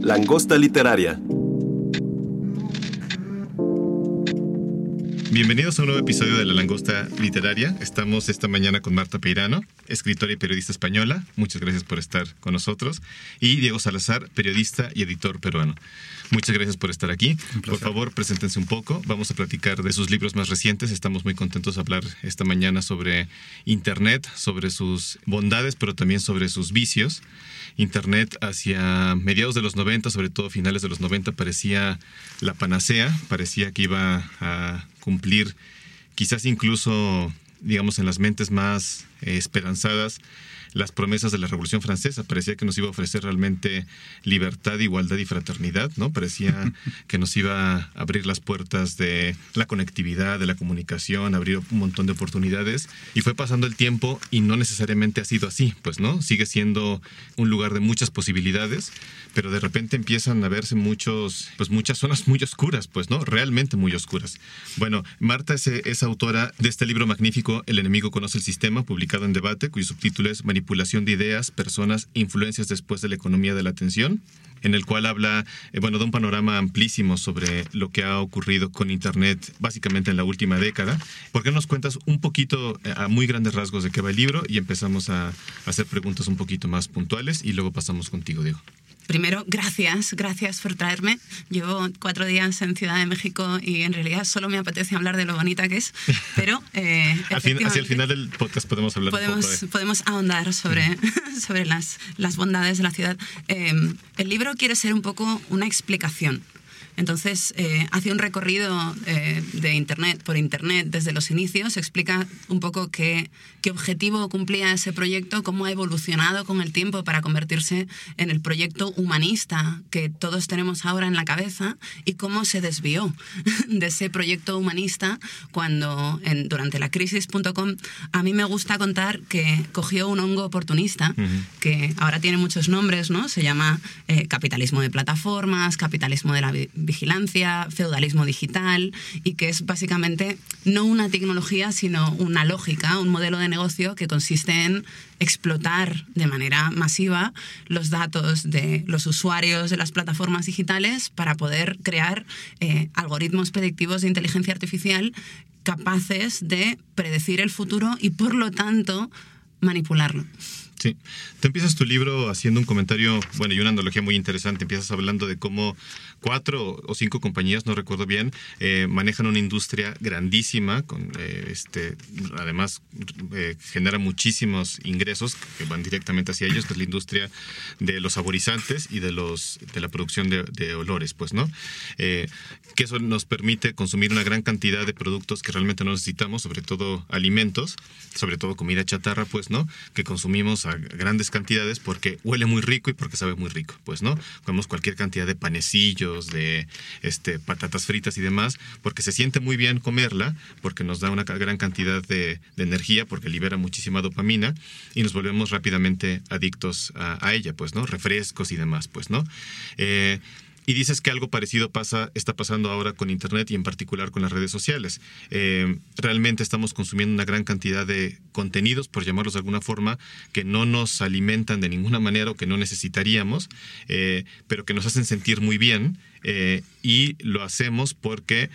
Langosta literaria. Bienvenidos a un nuevo episodio de La Langosta Literaria. Estamos esta mañana con Marta Peirano, escritora y periodista española. Muchas gracias por estar con nosotros. Y Diego Salazar, periodista y editor peruano. Muchas gracias por estar aquí. Por favor, preséntense un poco. Vamos a platicar de sus libros más recientes. Estamos muy contentos de hablar esta mañana sobre Internet, sobre sus bondades, pero también sobre sus vicios. Internet hacia mediados de los 90, sobre todo finales de los 90, parecía la panacea, parecía que iba a cumplir quizás incluso, digamos, en las mentes más eh, esperanzadas las promesas de la Revolución Francesa. Parecía que nos iba a ofrecer realmente libertad, igualdad y fraternidad, ¿no? Parecía que nos iba a abrir las puertas de la conectividad, de la comunicación, abrir un montón de oportunidades. Y fue pasando el tiempo y no necesariamente ha sido así, pues, ¿no? Sigue siendo un lugar de muchas posibilidades, pero de repente empiezan a verse muchos, pues muchas zonas muy oscuras, pues, ¿no? Realmente muy oscuras. Bueno, Marta es, es autora de este libro magnífico, El enemigo conoce el sistema, publicado en debate, cuyo subtítulo es manipulación de ideas, personas, influencias después de la economía de la atención, en el cual habla, eh, bueno, de un panorama amplísimo sobre lo que ha ocurrido con Internet básicamente en la última década. ¿Por qué no nos cuentas un poquito, eh, a muy grandes rasgos, de qué va el libro y empezamos a hacer preguntas un poquito más puntuales y luego pasamos contigo, Diego? Primero, gracias, gracias por traerme. Llevo cuatro días en Ciudad de México y en realidad solo me apetece hablar de lo bonita que es, pero... Eh, hacia el final del podcast podemos hablar podemos, un poco de... Podemos ahondar sobre, sobre las, las bondades de la ciudad. Eh, el libro quiere ser un poco una explicación entonces, eh, hace un recorrido eh, de Internet, por Internet desde los inicios, explica un poco qué, qué objetivo cumplía ese proyecto, cómo ha evolucionado con el tiempo para convertirse en el proyecto humanista que todos tenemos ahora en la cabeza y cómo se desvió de ese proyecto humanista cuando en, durante la crisis.com a mí me gusta contar que cogió un hongo oportunista que ahora tiene muchos nombres, ¿no? Se llama eh, capitalismo de plataformas, capitalismo de la vigilancia, feudalismo digital, y que es básicamente no una tecnología, sino una lógica, un modelo de negocio que consiste en explotar de manera masiva los datos de los usuarios de las plataformas digitales para poder crear eh, algoritmos predictivos de inteligencia artificial capaces de predecir el futuro y por lo tanto manipularlo. Sí. Tú empiezas tu libro haciendo un comentario, bueno, y una analogía muy interesante. Empiezas hablando de cómo cuatro o cinco compañías, no recuerdo bien, eh, manejan una industria grandísima, con, eh, este, además eh, genera muchísimos ingresos que van directamente hacia ellos, que es la industria de los saborizantes y de, los, de la producción de, olores, pues, ¿no? que eso nos permite consumir una gran cantidad de productos que realmente no necesitamos, sobre todo alimentos, sobre todo comida chatarra, pues, ¿no? Que consumimos a grandes cantidades porque huele muy rico y porque sabe muy rico, pues, ¿no? Comemos cualquier cantidad de panecillos, de este, patatas fritas y demás, porque se siente muy bien comerla, porque nos da una gran cantidad de, energía, porque libera muchísima dopamina y nos volvemos rápidamente adictos a, a ella, pues, ¿no? Refrescos y demás, pues, ¿no? Eh, y dices que algo parecido pasa, está pasando ahora con Internet y en particular con las redes sociales. Eh, realmente estamos consumiendo una gran cantidad de contenidos, por llamarlos de alguna forma, que no nos alimentan de ninguna manera o que no necesitaríamos, eh, pero que nos hacen sentir muy bien eh, y lo hacemos porque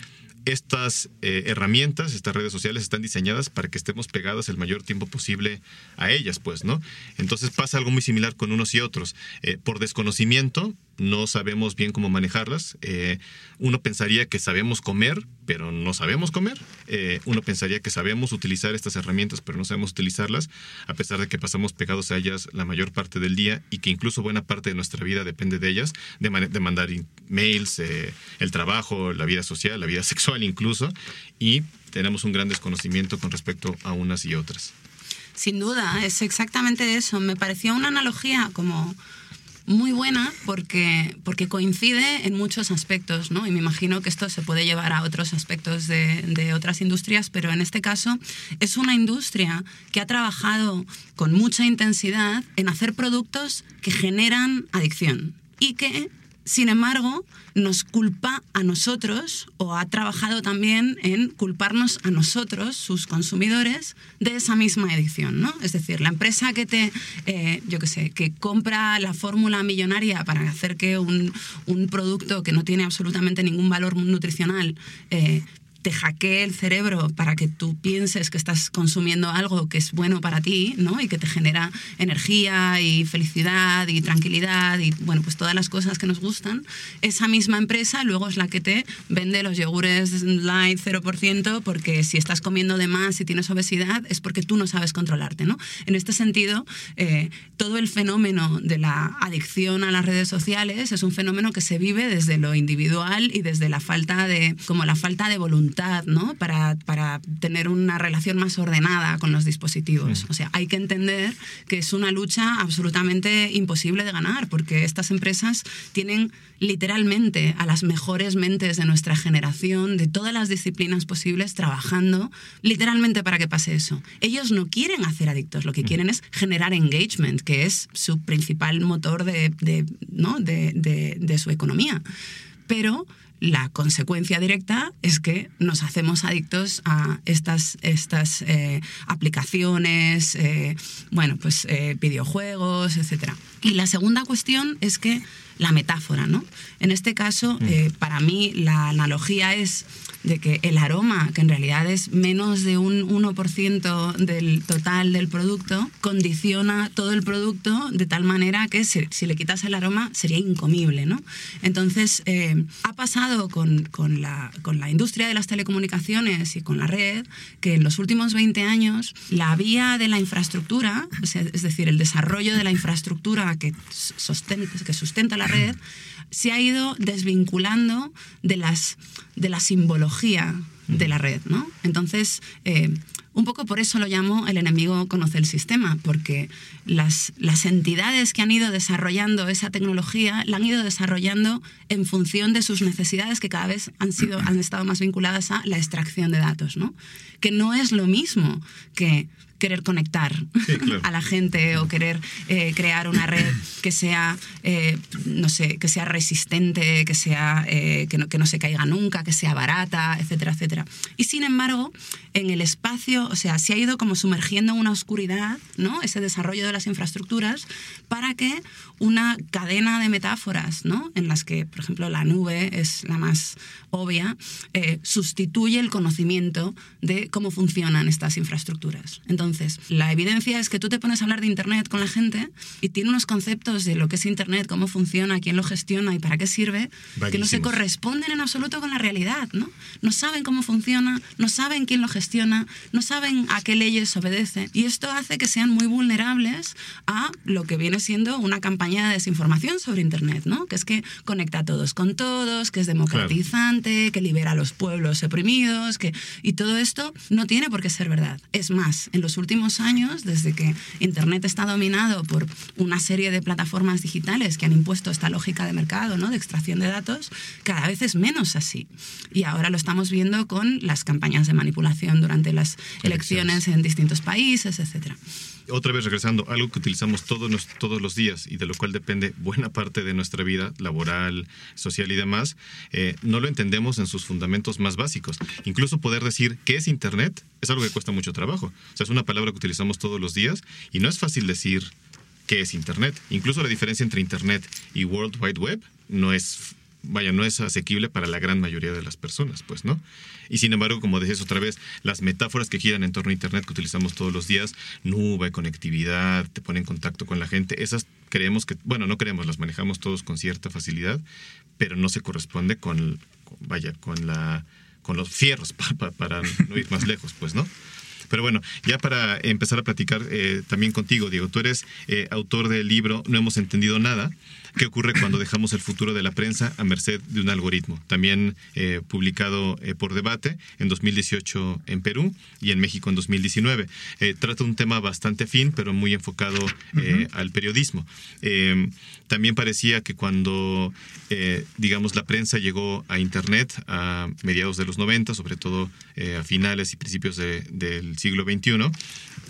estas herramientas, estas redes sociales están diseñadas para que estemos pegados el mayor tiempo posible a ellas, pues, ¿no? Entonces pasa algo muy similar con unos y otros. Por desconocimiento, no sabemos bien cómo manejarlas. Eh, uno pensaría que sabemos comer, pero no sabemos comer. Eh, uno pensaría que sabemos utilizar estas herramientas, pero no sabemos utilizarlas, a pesar de que pasamos pegados a ellas la mayor parte del día y que incluso buena parte de nuestra vida depende de ellas, de, de mandar mails, eh, el trabajo, la vida social, la vida sexual incluso, y tenemos un gran desconocimiento con respecto a unas y otras. Sin duda, es exactamente eso. Me pareció una analogía como muy buena porque, porque coincide en muchos aspectos, ¿no? Y me imagino que esto se puede llevar a otros aspectos de, de, otras industrias, pero en este caso es una industria que ha trabajado con mucha intensidad en hacer productos que generan adicción y que sin embargo, nos culpa a nosotros o ha trabajado también en culparnos a nosotros, sus consumidores, de esa misma adicción, ¿no? Es decir, la empresa que te, eh, yo qué sé, que compra la fórmula millonaria para hacer que un, un, producto que no tiene absolutamente ningún valor nutricional eh, te hackee el cerebro para que tú pienses que estás consumiendo algo que es bueno para ti, ¿no? Y que te genera energía y felicidad y tranquilidad y, bueno, pues todas las cosas que nos gustan, esa misma empresa luego es la que te vende los yogures light 0% porque si estás comiendo de más y tienes obesidad es porque tú no sabes controlarte, ¿no? En este sentido, eh, todo el fenómeno de la adicción a las redes sociales es un fenómeno que se vive desde lo individual y desde la falta de, como la falta de voluntad ¿no? Para, para, tener una relación más ordenada con los dispositivos. O sea, hay que entender que es una lucha absolutamente imposible de ganar, porque estas empresas tienen literalmente a las mejores mentes de nuestra generación, de todas las disciplinas posibles, trabajando literalmente para que pase eso. Ellos no quieren hacer adictos, lo que quieren es generar engagement, que es su principal motor de, de ¿no? de, de su economía. Pero la consecuencia directa es que nos hacemos adictos a estas, estas eh, aplicaciones, eh, bueno, pues eh, videojuegos, etc. Y la segunda cuestión es que la metáfora, ¿no? En este caso, mm. para mí la analogía es de que el aroma, que en realidad es menos de un 1% del total del producto, condiciona todo el producto de tal manera que si, le quitas el aroma sería incomible. ¿no? Entonces, eh, ha pasado con, con, la, con la industria de las telecomunicaciones y con la red que en los últimos 20 años la vía de la infraestructura, es decir, el desarrollo de la infraestructura que, que sustenta la red, se ha ido desvinculando de, las, de la simbología de la red, ¿no? Entonces, eh, un poco por eso lo llamo el enemigo conoce el sistema, porque las, las entidades que han ido desarrollando esa tecnología la han ido desarrollando en función de sus necesidades que cada vez han, sido, han estado más vinculadas a la extracción de datos, ¿no? Que no es lo mismo que querer conectar a la gente o querer eh, crear una red que sea, eh, no sé, que sea resistente, que, sea, eh, que, no, que no se caiga nunca, que sea barata, etcétera, etcétera. Y sin embargo, en el espacio, o sea, se ha ido como sumergiendo en una oscuridad, ¿no? Ese desarrollo de las infraestructuras para que una cadena de metáforas, ¿no? En las que, por ejemplo, la nube es la más obvia, sustituye el conocimiento de cómo funcionan estas infraestructuras. Entonces, entonces, la evidencia es que tú te pones a hablar de Internet con la gente y tiene unos conceptos de lo que es Internet, cómo funciona, quién lo gestiona y para qué sirve, que no se corresponden en absoluto con la realidad, ¿no? No saben cómo funciona, no saben quién lo gestiona, no saben a qué leyes obedece. Y esto hace que sean muy vulnerables a lo que viene siendo una campaña de desinformación sobre Internet, ¿no? Que es que conecta a todos con todos, que es democratizante, que libera a los pueblos oprimidos, que... Y todo esto no tiene por qué ser verdad. Es más, en los últimos años, desde que Internet está dominado por una serie de plataformas digitales que han impuesto esta lógica de mercado, ¿no? de extracción de datos, cada vez es menos así. Y ahora lo estamos viendo con las campañas de manipulación durante las elecciones en distintos países, etcétera otra vez regresando, algo que utilizamos todos, todos los días y de lo cual depende buena parte de nuestra vida laboral, social y demás, eh, no lo entendemos en sus fundamentos más básicos. Incluso poder decir qué es Internet es algo que cuesta mucho trabajo. O sea, es una palabra que utilizamos todos los días y no es fácil decir qué es Internet. Incluso la diferencia entre Internet y World Wide Web no es vaya, no es asequible para la gran mayoría de las personas, pues, ¿no? Y sin embargo, como decías otra vez, las metáforas que giran en torno a Internet que utilizamos todos los días, nube, conectividad, te pone en contacto con la gente, esas creemos que, bueno, no creemos, las manejamos todos con cierta facilidad, pero no se corresponde con, vaya, con la con los fierros para, no ir más lejos, pues, ¿no? Pero bueno, ya para empezar a platicar eh, también contigo, Diego, tú eres eh, autor del libro No hemos entendido nada. ¿Qué ocurre cuando dejamos el futuro de la prensa a merced de un algoritmo? También eh, publicado eh, por debate en 2018 en Perú y en México en 2019. Eh, trata un tema bastante fin, pero muy enfocado al periodismo. también parecía que cuando, digamos, la prensa llegó a Internet a mediados de los 90, sobre todo a finales y principios del siglo XXI,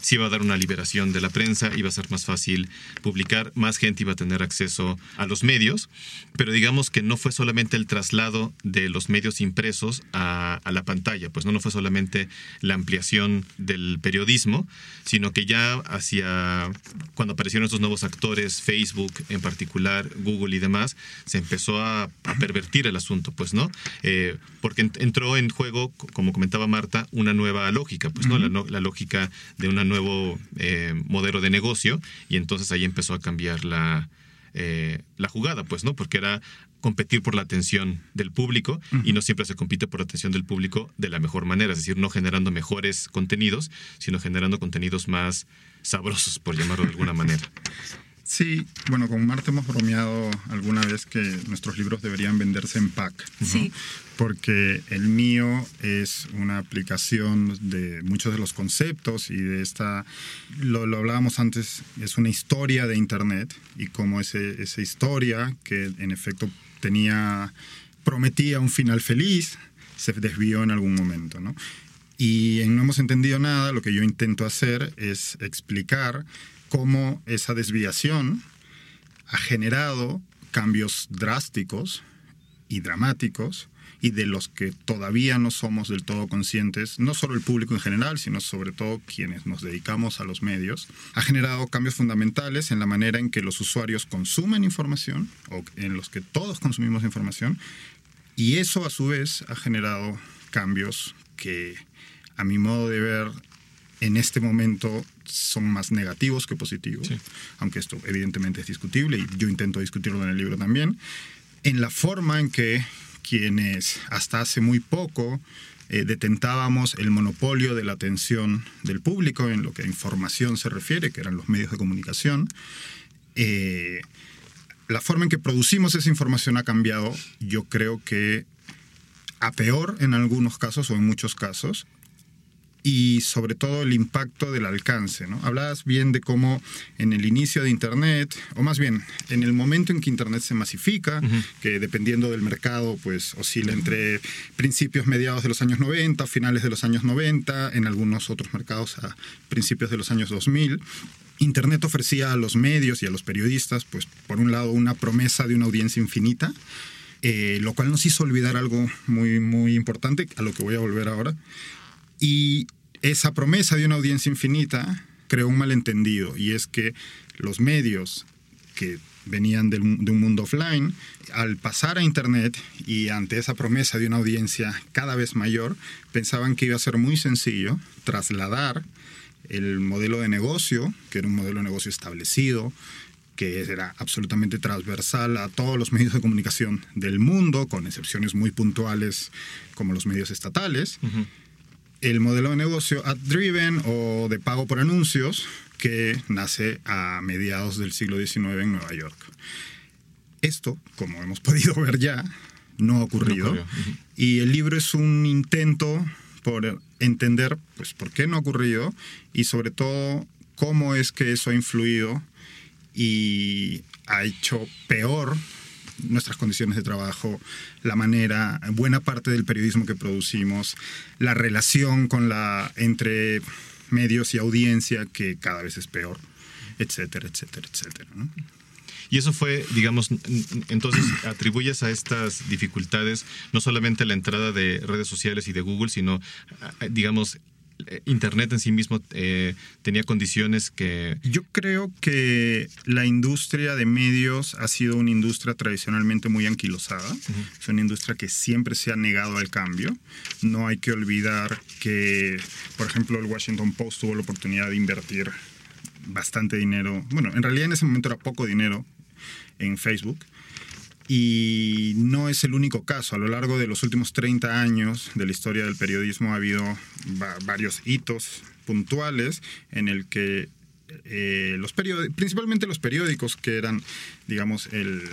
sí iba a dar una liberación de la prensa, iba a ser más fácil publicar, más gente iba a tener acceso a los medios, pero digamos que no fue solamente el traslado de los medios impresos a, la pantalla, pues no, no fue solamente la ampliación del periodismo, sino que ya hacia cuando aparecieron estos nuevos actores, Facebook en particular, Google y demás, se empezó a, pervertir el asunto, pues, ¿no? Eh, porque entró en juego, como comentaba Marta, una nueva lógica, pues, ¿no? la, la lógica de una nuevo eh, modelo de negocio y entonces ahí empezó a cambiar la, eh, la jugada, pues, ¿no? Porque era competir por la atención del público y no siempre se compite por la atención del público de la mejor manera, es decir, no generando mejores contenidos, sino generando contenidos más sabrosos, por llamarlo de alguna manera. Sí, bueno, con Marta hemos bromeado alguna vez que nuestros libros deberían venderse en pack. Sí. Porque el mío es una aplicación de muchos de los conceptos y de esta, lo, hablábamos antes, es una historia de Internet y como ese, esa historia que en efecto tenía, prometía un final feliz, se desvió en algún momento, ¿no? Y en No hemos entendido nada, lo que yo intento hacer es explicar cómo esa desviación ha generado cambios drásticos y dramáticos y de los que todavía no somos del todo conscientes, no solo el público en general, sino sobre todo quienes nos dedicamos a los medios, ha generado cambios fundamentales en la manera en que los usuarios consumen información o en los que todos consumimos información y eso a su vez ha generado cambios que a mi modo de ver en este momento son más negativos que positivos, aunque esto evidentemente es discutible y yo intento discutirlo en el libro también, en la forma en que quienes hasta hace muy poco eh, detentábamos el monopolio de la atención del público en lo que a información se refiere, que eran los medios de comunicación, eh, la forma en que producimos esa información ha cambiado, yo creo que a peor en algunos casos o en muchos casos, y sobre todo el impacto del alcance. ¿no? Hablabas bien de cómo en el inicio de Internet, o más bien en el momento en que Internet se masifica, que dependiendo del mercado, pues oscila entre principios mediados de los años 90, finales de los años 90, en algunos otros mercados a principios de los años 2000. Internet ofrecía a los medios y a los periodistas, pues por un lado, una promesa de una audiencia infinita, eh, lo cual nos hizo olvidar algo muy, muy importante, a lo que voy a volver ahora, y esa promesa de una audiencia infinita creó un malentendido y es que los medios que venían de un mundo offline, al pasar a Internet y ante esa promesa de una audiencia cada vez mayor, pensaban que iba a ser muy sencillo trasladar el modelo de negocio, que era un modelo de negocio establecido, que era absolutamente transversal a todos los medios de comunicación del mundo, con excepciones muy puntuales como los medios estatales el modelo de negocio ad-driven o de pago por anuncios que nace a mediados del siglo XIX en Nueva York. Esto, como hemos podido ver ya, no ha ocurrido. Y el libro es un intento por entender pues, por qué no ha ocurrido y sobre todo cómo es que eso ha influido y ha hecho peor nuestras condiciones de trabajo, la manera, buena parte del periodismo que producimos, la relación con la entre medios y audiencia que cada vez es peor, etcétera, etcétera, etcétera. Y eso fue, digamos, entonces atribuyes a estas dificultades no solamente la entrada de redes sociales y de Google, sino, digamos, Internet en sí mismo eh, tenía condiciones que... Yo creo que la industria de medios ha sido una industria tradicionalmente muy anquilosada. Es una industria que siempre se ha negado al cambio. No hay que olvidar que, por ejemplo, el Washington Post tuvo la oportunidad de invertir bastante dinero. Bueno, en realidad en ese momento era poco dinero en Facebook y no es el único caso. A lo largo de los últimos 30 años de la historia del periodismo ha habido varios hitos puntuales en el que eh, los principalmente los periódicos que eran, digamos, el,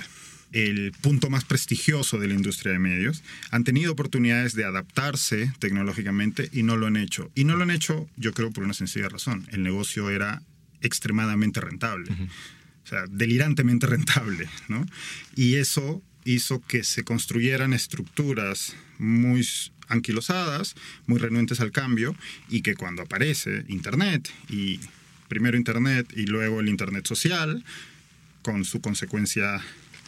punto más prestigioso de la industria de medios, han tenido oportunidades de adaptarse tecnológicamente y no lo han hecho. Y no lo han hecho, yo creo, por una sencilla razón. El negocio era extremadamente rentable. Sea, delirantemente rentable, ¿no? Y eso hizo que se construyeran estructuras muy anquilosadas, muy renuentes al cambio, y que cuando aparece Internet, y primero Internet y luego el Internet social, con su consecuencia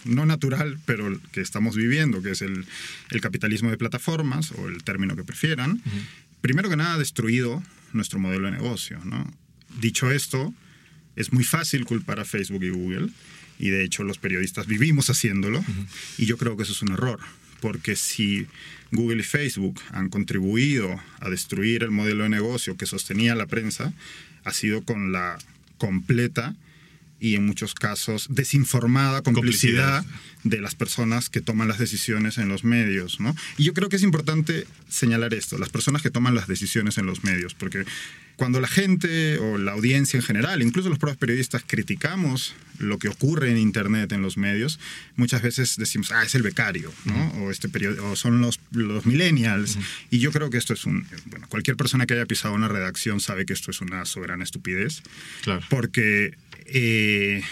no natural, pero que estamos viviendo, que es el, capitalismo de plataformas, o el término que prefieran, primero que nada ha destruido nuestro modelo de negocio. ¿no? Dicho esto, es muy fácil culpar a Facebook y Google, y de hecho los periodistas vivimos haciéndolo, y yo creo que eso es un error, porque si Google y Facebook han contribuido a destruir el modelo de negocio que sostenía la prensa, ha sido con la completa y en muchos casos desinformada complicidad, de las personas que toman las decisiones en los medios. ¿no? Y yo creo que es importante señalar esto, las personas que toman las decisiones en los medios, porque cuando la gente o la audiencia en general, incluso los propios periodistas, criticamos lo que ocurre en Internet, en los medios, muchas veces decimos, ah, es el becario, ¿no? o, este o son los, los millennials. Y yo creo que esto es un... Bueno, cualquier persona que haya pisado una redacción sabe que esto es una soberana estupidez. Claro. Porque eh,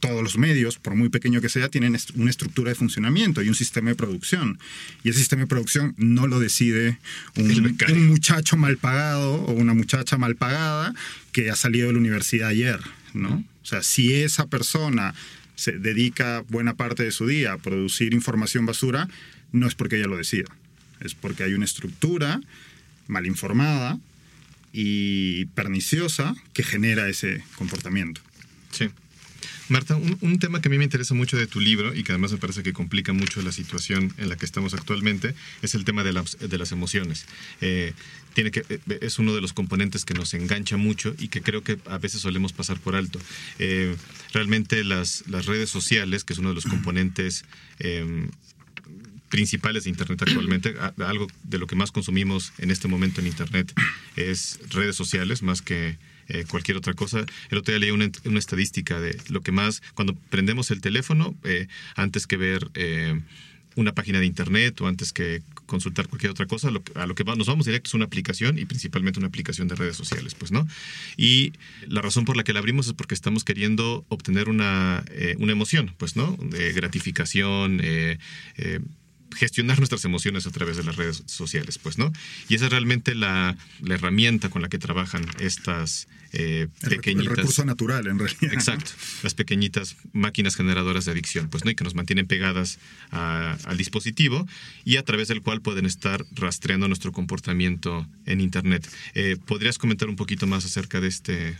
todos los medios, por muy pequeño que sea, tienen una estructura de funcionamiento y un sistema de producción. Y ese sistema de producción no lo decide un, muchacho mal pagado o una muchacha mal pagada que ha salido de la universidad ayer, ¿no? O sea, si esa persona se dedica buena parte de su día a producir información basura, no es porque ella lo decida, es porque hay una estructura mal informada y perniciosa que genera ese comportamiento. Sí. Marta, un, tema que a mí me interesa mucho de tu libro y que además me parece que complica mucho la situación en la que estamos actualmente es el tema de las, de las emociones. Eh, tiene que, eh, es uno de los componentes que nos engancha mucho y que creo que a veces solemos pasar por alto. Eh, realmente las, las, redes sociales, que es uno de los componentes em, principales de Internet actualmente. Algo de lo que más consumimos en este momento en Internet es redes sociales, más que eh, cualquier otra cosa. El otro día leí una, una, estadística de lo que más, cuando prendemos el teléfono, eh, antes que ver eh, una página de Internet o antes que consultar cualquier otra cosa, a lo que nos vamos directo es una aplicación y principalmente una aplicación de redes sociales, pues, ¿no? Y la razón por la que la abrimos es porque estamos queriendo obtener una, una emoción, pues, ¿no? De gratificación, eh, gestionar nuestras emociones a través de las redes sociales, pues, ¿no? Y esa es realmente la, herramienta con la que trabajan estas eh, pequeñitas... El recurso natural, en realidad. Exacto, las pequeñitas máquinas generadoras de adicción, pues, ¿no? Y que nos mantienen pegadas al dispositivo y a través del cual pueden estar rastreando nuestro comportamiento en Internet. Eh, ¿Podrías comentar un poquito más acerca de este,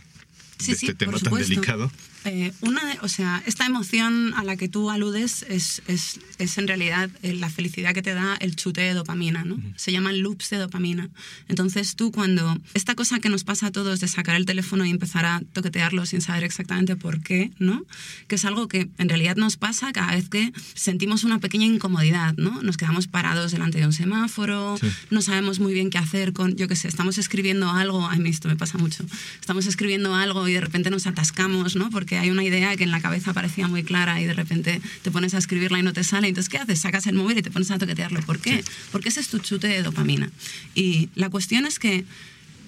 este tema tan delicado? Eh, una o sea, esta emoción a la que tú aludes es, es, es, en realidad eh, la felicidad que te da el chute de dopamina, ¿no? Se llaman loops de dopamina. Entonces tú cuando esta cosa que nos pasa a todos de sacar el teléfono y empezar a toquetearlo sin saber exactamente por qué, ¿no? Que es algo que en realidad nos pasa cada vez que sentimos una pequeña incomodidad, ¿no? Nos quedamos parados delante de un semáforo, no sabemos muy bien qué hacer con, yo qué sé, estamos escribiendo algo, a mí esto me pasa mucho, estamos escribiendo algo y de repente nos atascamos, ¿no? Porque hay una idea que en la cabeza parecía muy clara y de repente te pones a escribirla y no te sale. Entonces, ¿qué haces? Sacas el móvil y te pones a toquetearlo. ¿Por qué? Porque ese es tu chute de dopamina. Y la cuestión es que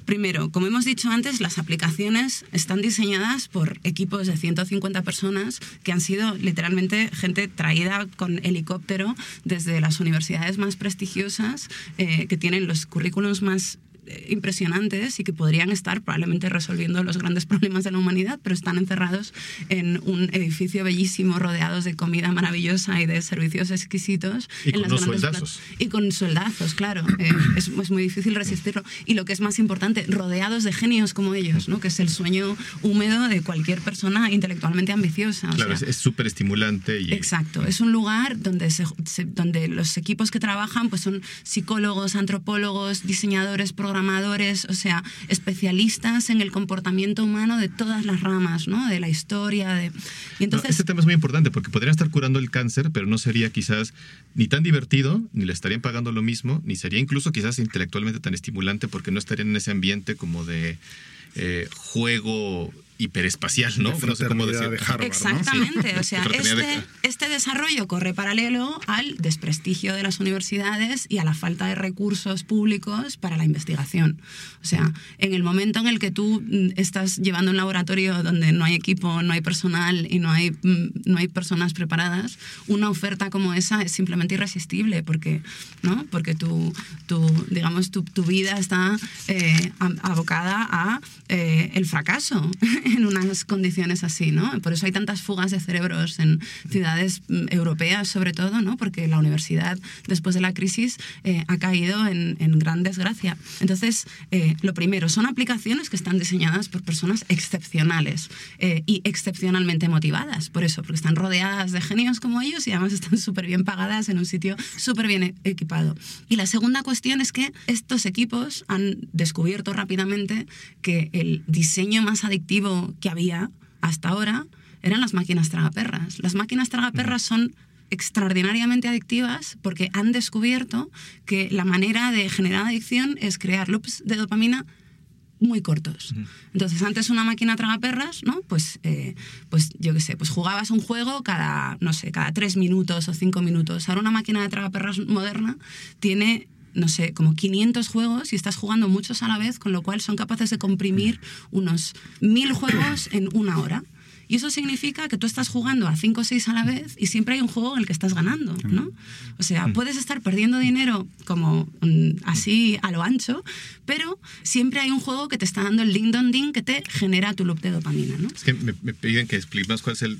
Primero, como hemos dicho antes, las aplicaciones están diseñadas por equipos de 150 personas que han sido literalmente gente traída con helicóptero desde las universidades más prestigiosas, eh, que tienen los currículums más impresionantes y que podrían estar probablemente resolviendo los grandes problemas de la humanidad, pero están encerrados en un edificio bellísimo, rodeados de comida maravillosa y de servicios exquisitos. Y con los sueldazos. Y con sueldazos, claro. Eh, es, es, muy difícil resistirlo. Y lo que es más importante, rodeados de genios como ellos, ¿no? que es el sueño húmedo de cualquier persona intelectualmente ambiciosa. Claro, es súper estimulante. Y... Exacto. Es un lugar donde, se, donde los equipos que trabajan pues son psicólogos, antropólogos, diseñadores, programadores, programadores, o sea, especialistas en el comportamiento humano de todas las ramas, ¿no? De la historia, de... Y entonces... este tema es muy importante porque podrían estar curando el cáncer, pero no sería quizás ni tan divertido, ni le estarían pagando lo mismo, ni sería incluso quizás intelectualmente tan estimulante porque no estarían en ese ambiente como de eh, juego hiperespacial, ¿no? no sé cómo decir. De Harvard, Exactamente, o sea, este, este, desarrollo corre paralelo al desprestigio de las universidades y a la falta de recursos públicos para la investigación. O sea, en el momento en el que tú mm, estás llevando un laboratorio donde no hay equipo, no hay personal y no hay, mm, no hay personas preparadas, una oferta como esa es simplemente irresistible porque, ¿no? porque tu, tu digamos, tu, tu vida está eh, abocada a eh, el fracaso en unas condiciones así, ¿no? Por eso hay tantas fugas de cerebros en ciudades mm, europeas, sobre todo, ¿no? Porque la universidad, después de la crisis, eh, ha caído en, gran desgracia. Entonces, eh, lo primero, son aplicaciones que están diseñadas por personas excepcionales eh, y excepcionalmente motivadas, por eso, porque están rodeadas de genios como ellos y además están súper bien pagadas en un sitio súper bien equipado. Y la segunda cuestión es que estos equipos han descubierto rápidamente que el diseño más adictivo que había hasta ahora eran las máquinas tragaperras. Las máquinas tragaperras son extraordinariamente adictivas porque han descubierto que la manera de generar adicción es crear loops de dopamina muy cortos. Entonces, antes una máquina tragaperras, ¿no? Pues, eh, pues yo qué sé, pues jugabas un juego cada, no sé, cada tres minutos o cinco minutos. Ahora una máquina de tragaperras moderna tiene no sé, como 500 juegos y estás jugando muchos a la vez, con lo cual son capaces de comprimir unos 1000 juegos en una hora. Y eso significa que tú estás jugando a 5 o 6 a la vez y siempre hay un juego en el que estás ganando, ¿no? O sea, puedes estar perdiendo dinero como mm, así a lo ancho, pero siempre hay un juego que te está dando el ding dong ding que te genera tu loop de dopamina, ¿no? Es que me, piden que expliques cuál es el,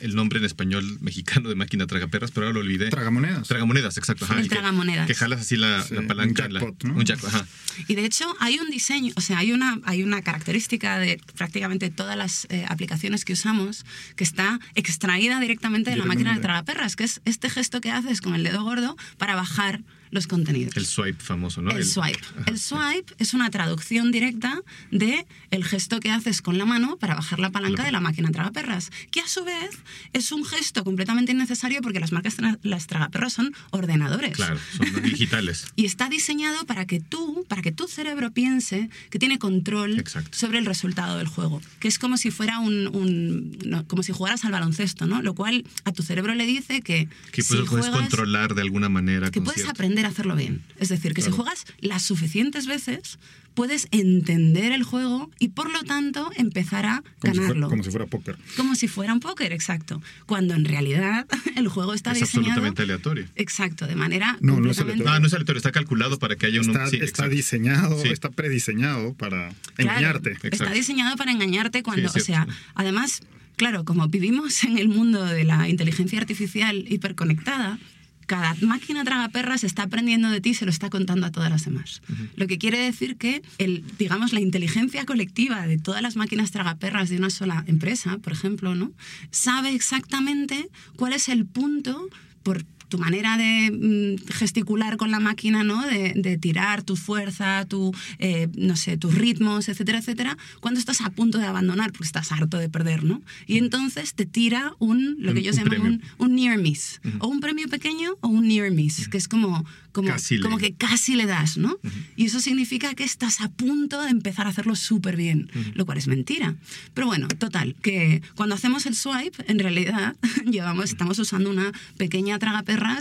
el, nombre en español mexicano de máquina tragaperras, pero ahora lo olvidé. Tragamonedas. Tragamonedas, exacto. el tragamonedas. Que, jalas así la, palanca. Un jackpot, ¿no? Un jackpot, ajá. Y de hecho hay un diseño, o sea, hay una, hay una característica de prácticamente todas las eh, aplicaciones que usamos que está extraída directamente de la máquina de tragaperras, que es este gesto que haces con el dedo gordo para bajar los contenidos. El swipe famoso, ¿no? El, swipe. El swipe es una traducción directa de el gesto que haces con la mano para bajar la palanca de la máquina tragaperras, que a su vez es un gesto completamente innecesario porque las marcas las tragaperras son ordenadores. Claro, son digitales. y está diseñado para que tú, para que tu cerebro piense que tiene control sobre el resultado del juego, que es como si fuera un, como si jugaras al baloncesto, ¿no? Lo cual a tu cerebro le dice que que puedes, controlar de alguna manera que puedes aprender a hacerlo bien. Es decir, que si juegas las suficientes veces, puedes entender el juego y por lo tanto empezar a ganarlo. como si fuera póker. Como si fuera un póker, exacto. Cuando en realidad el juego está es diseñado. absolutamente aleatorio. Exacto, de manera. No, no es aleatorio. Ah, no es aleatorio, está calculado para que haya un. Está, está diseñado, está prediseñado para engañarte. Está diseñado para engañarte cuando. o sea, además. Claro, como vivimos en el mundo de la inteligencia artificial hiperconectada, cada máquina tragaperras está aprendiendo de ti y se lo está contando a todas las demás. Lo que quiere decir que, el, digamos, la inteligencia colectiva de todas las máquinas tragaperras de una sola empresa, por ejemplo, ¿no? sabe exactamente cuál es el punto por tu manera de mm, gesticular con la máquina, ¿no? De, tirar tu fuerza, tu, eh, no sé, tus ritmos, etcétera, etcétera, cuando estás a punto de abandonar porque estás harto de perder, ¿no? Y entonces te tira un, lo que ellos llaman un, near miss, o un premio pequeño o un near miss, que es como, como, como que casi le das, ¿no? Y eso significa que estás a punto de empezar a hacerlo súper bien, lo cual es mentira. Pero bueno, total, que cuando hacemos el swipe, en realidad llevamos, estamos usando una pequeña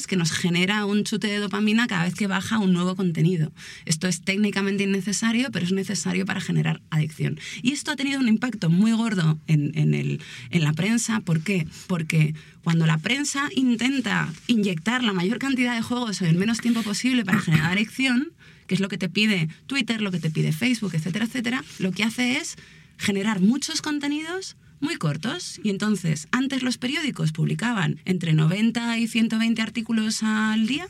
que nos genera un chute de dopamina cada vez que baja un nuevo contenido. Esto es técnicamente innecesario, pero es necesario para generar adicción. Y esto ha tenido un impacto muy gordo en, el, en la prensa. ¿Por qué? Porque cuando la prensa intenta inyectar la mayor cantidad de juegos en el menos tiempo posible para generar adicción, que es lo que te pide Twitter, lo que te pide Facebook, etcétera, etcétera, lo que hace es generar muchos contenidos muy cortos. Y entonces, antes los periódicos publicaban entre 90 y 120 artículos al día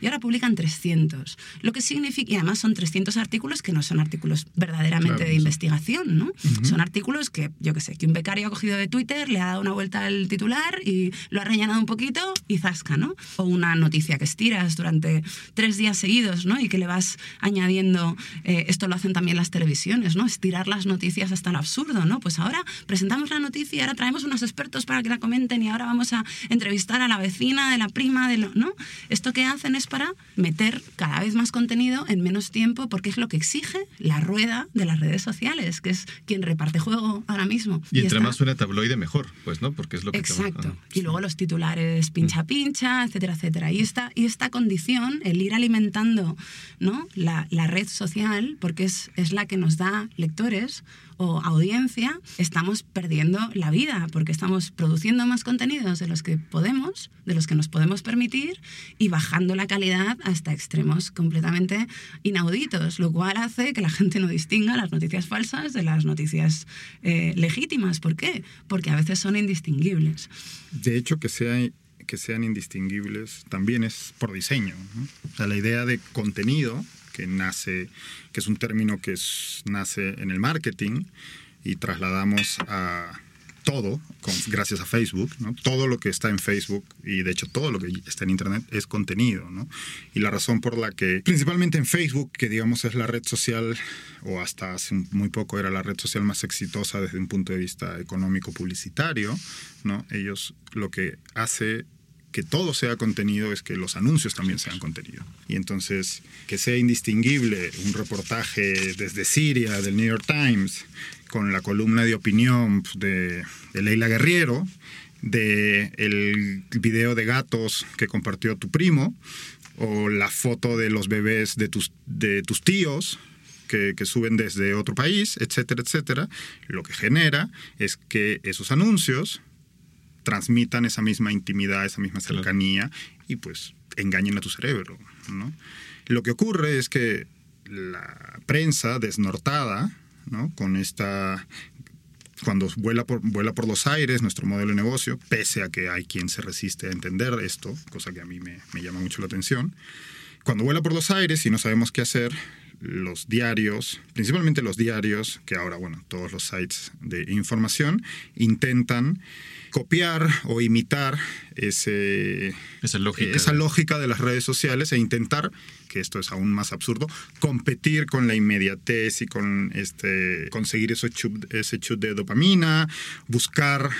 y ahora publican 300. Lo que significa, y además son 300 artículos que no son artículos verdaderamente de investigación, ¿no? Son artículos que, yo qué sé, que un becario ha cogido de Twitter, le ha dado una vuelta al titular y lo ha rellenado un poquito y zasca, ¿no? O una noticia que estiras durante tres días seguidos, ¿no? Y que le vas añadiendo, eh, esto lo hacen también las televisiones, ¿no? Estirar las noticias hasta el absurdo, ¿no? Pues ahora presentamos la noticia, ahora traemos unos expertos para que la comenten y ahora vamos a entrevistar a la vecina de la prima de lo, ¿no? Esto que hacen es es para meter cada vez más contenido en menos tiempo, porque es lo que exige la rueda de las redes sociales, que es quien reparte juego ahora mismo. Y, entre más suena tabloide, mejor, pues, ¿no? Porque es lo que... Exacto. y luego los titulares pincha pincha, etcétera, etcétera. Y esta, y esta condición, el ir alimentando ¿no? la, la red social, porque es, es la que nos da lectores, o audiencia, estamos perdiendo la vida porque estamos produciendo más contenidos de los que podemos, de los que nos podemos permitir y bajando la calidad hasta extremos completamente inauditos, lo cual hace que la gente no distinga las noticias falsas de las noticias eh, legítimas. ¿Por qué? Porque a veces son indistinguibles. De hecho, que sea que sean indistinguibles también es por diseño. O sea, la idea de contenido que nace, que es un término que nace en el marketing y trasladamos a todo, gracias a Facebook, todo lo que está en Facebook y de hecho todo lo que está en Internet es contenido. Y la razón por la que, principalmente en Facebook, que digamos es la red social, o hasta hace muy poco era la red social más exitosa desde un punto de vista económico publicitario, ¿no? ellos lo que hace que todo sea contenido es que los anuncios también sean contenido. Y entonces, que sea indistinguible un reportaje desde Siria del New York Times con la columna de opinión de, Leila Guerriero, de el video de gatos que compartió tu primo, o la foto de los bebés de tus, de tus tíos, que, que, suben desde otro país, etcétera, etcétera, lo que genera es que esos anuncios transmitan esa misma intimidad, esa misma cercanía y pues engañen a tu cerebro. ¿no? Lo que ocurre es que la prensa desnortada, ¿no? con esta cuando vuela por, vuela por los aires nuestro modelo de negocio, pese a que hay quien se resiste a entender esto, cosa que a mí me, me llama mucho la atención, cuando vuela por los aires y no sabemos qué hacer, los diarios, principalmente los diarios, que ahora, bueno, todos los sites de información, intentan copiar o imitar ese, esa, lógica, esa lógica de las redes sociales e intentar, que esto es aún más absurdo, competir con la inmediatez y con este, conseguir ese ese chut de dopamina, buscar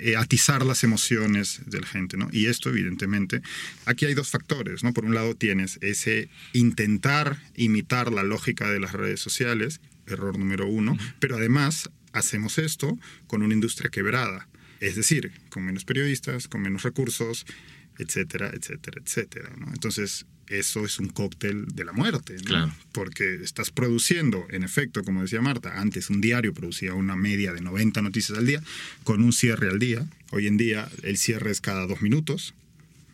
eh, atizar las emociones de la gente, ¿no? Y esto, evidentemente, aquí hay dos factores, ¿no? Por un lado tienes ese intentar imitar la lógica de las redes sociales, error número uno, pero además hacemos esto con una industria quebrada, es decir, con menos periodistas, con menos recursos, etcétera, etcétera, etcétera, ¿no? Entonces, eso es un cóctel de la muerte, claro. porque estás produciendo, en efecto, como decía Marta, antes un diario producía una media de 90 noticias al día, con un cierre al día. Hoy en día el cierre es cada dos minutos.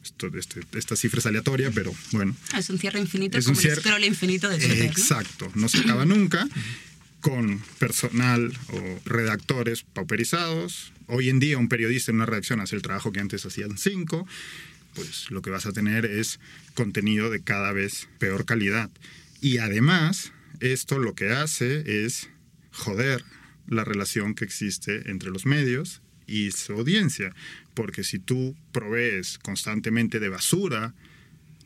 Esto, este, esta cifra es aleatoria, pero bueno. Es un cierre infinito, es como un cierre, infinito de Twitter, Exacto, no se acaba nunca con personal o redactores pauperizados. Hoy en día un periodista en una redacción hace el trabajo que antes hacían cinco pues lo que vas a tener es contenido de cada vez peor calidad. Y además, esto lo que hace es joder la relación que existe entre los medios y su audiencia. Porque si tú provees constantemente de basura,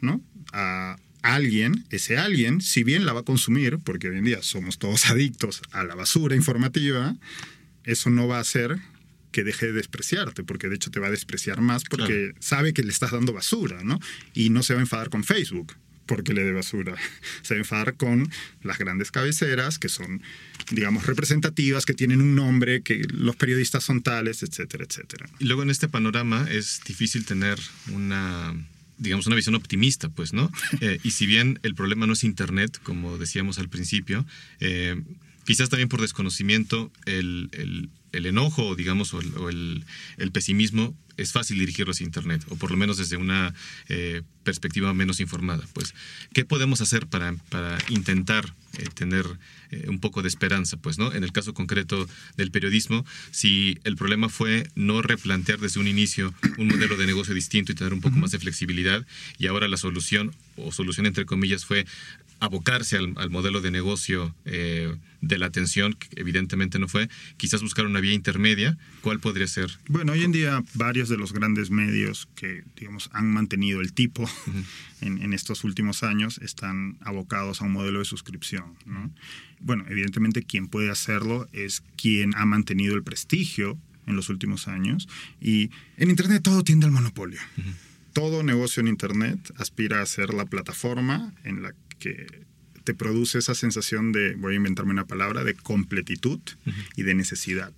¿no? A alguien, ese alguien, si bien la va a consumir, porque hoy en día somos todos adictos a la basura informativa, eso no va a hacer que deje de despreciarte, porque de hecho te va a despreciar más porque sabe que le estás dando basura, ¿no? Y no se va a enfadar con Facebook porque le dé basura. Se va a enfadar con las grandes cabeceras que son, digamos, representativas, que tienen un nombre, que los periodistas son tales, etcétera, etcétera. Y luego en este panorama es difícil tener una digamos, una visión optimista, pues, ¿no? Eh, y si bien el problema no es Internet, como decíamos al principio, eh, quizás también por desconocimiento el, el enojo, digamos, o, el, pesimismo es fácil dirigirlo hacia Internet, o por lo menos desde una eh, perspectiva menos informada. Pues, ¿qué podemos hacer para, para intentar eh, tener eh, un poco de esperanza? Pues, ¿no? En el caso concreto del periodismo, si el problema fue no replantear desde un inicio un modelo de negocio distinto y tener un poco más de flexibilidad, y ahora la solución, o solución entre comillas, fue abocarse al, modelo de negocio eh, de la atención, que evidentemente no fue, quizás buscar una vía intermedia, ¿cuál podría ser? Bueno, hoy en día varios de los grandes medios que, digamos, han mantenido el tipo en, estos últimos años están abocados a un modelo de suscripción. Bueno, evidentemente quien puede hacerlo es quien ha mantenido el prestigio en los últimos años y en Internet todo tiende al monopolio. todo negocio en Internet aspira a ser la plataforma en la que te produce esa sensación de, voy a inventarme una palabra, de completitud y de necesidad.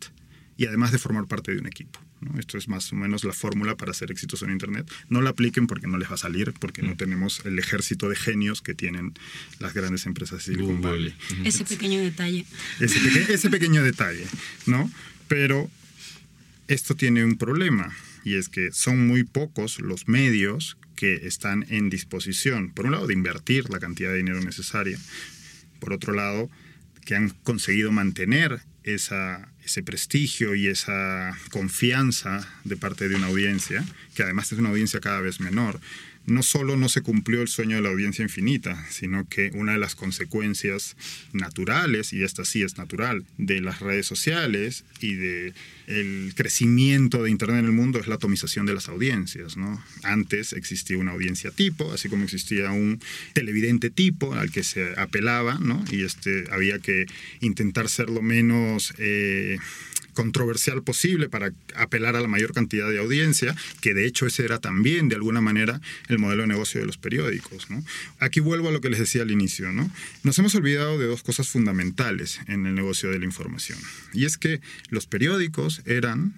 Y además de formar parte de un equipo. Esto es más o menos la fórmula para ser exitoso en Internet. No la apliquen porque no les va a salir, porque no tenemos el ejército de genios que tienen las grandes empresas de Silicon Valley. Ese pequeño detalle. Ese, ese pequeño detalle, ¿no? Pero esto tiene un problema y es que son muy pocos los medios que están en disposición, por un lado, de invertir la cantidad de dinero necesaria, por otro lado, que han conseguido mantener ese prestigio y esa confianza de parte de una audiencia, que además es una audiencia cada vez menor no solo no se cumplió el sueño de la audiencia infinita, sino que una de las consecuencias naturales, y esta sí es natural, de las redes sociales y de crecimiento de Internet en el mundo es la atomización de las audiencias. ¿no? Antes existía una audiencia tipo, así como existía un televidente tipo al que se apelaba, ¿no? y este, había que intentar ser lo menos... Eh, controversial posible para apelar a la mayor cantidad de audiencia, que de hecho ese era también de alguna manera el modelo de negocio de los periódicos. Aquí vuelvo a lo que les decía al inicio. ¿no? Nos hemos olvidado de dos cosas fundamentales en el negocio de la información. Y es que los periódicos eran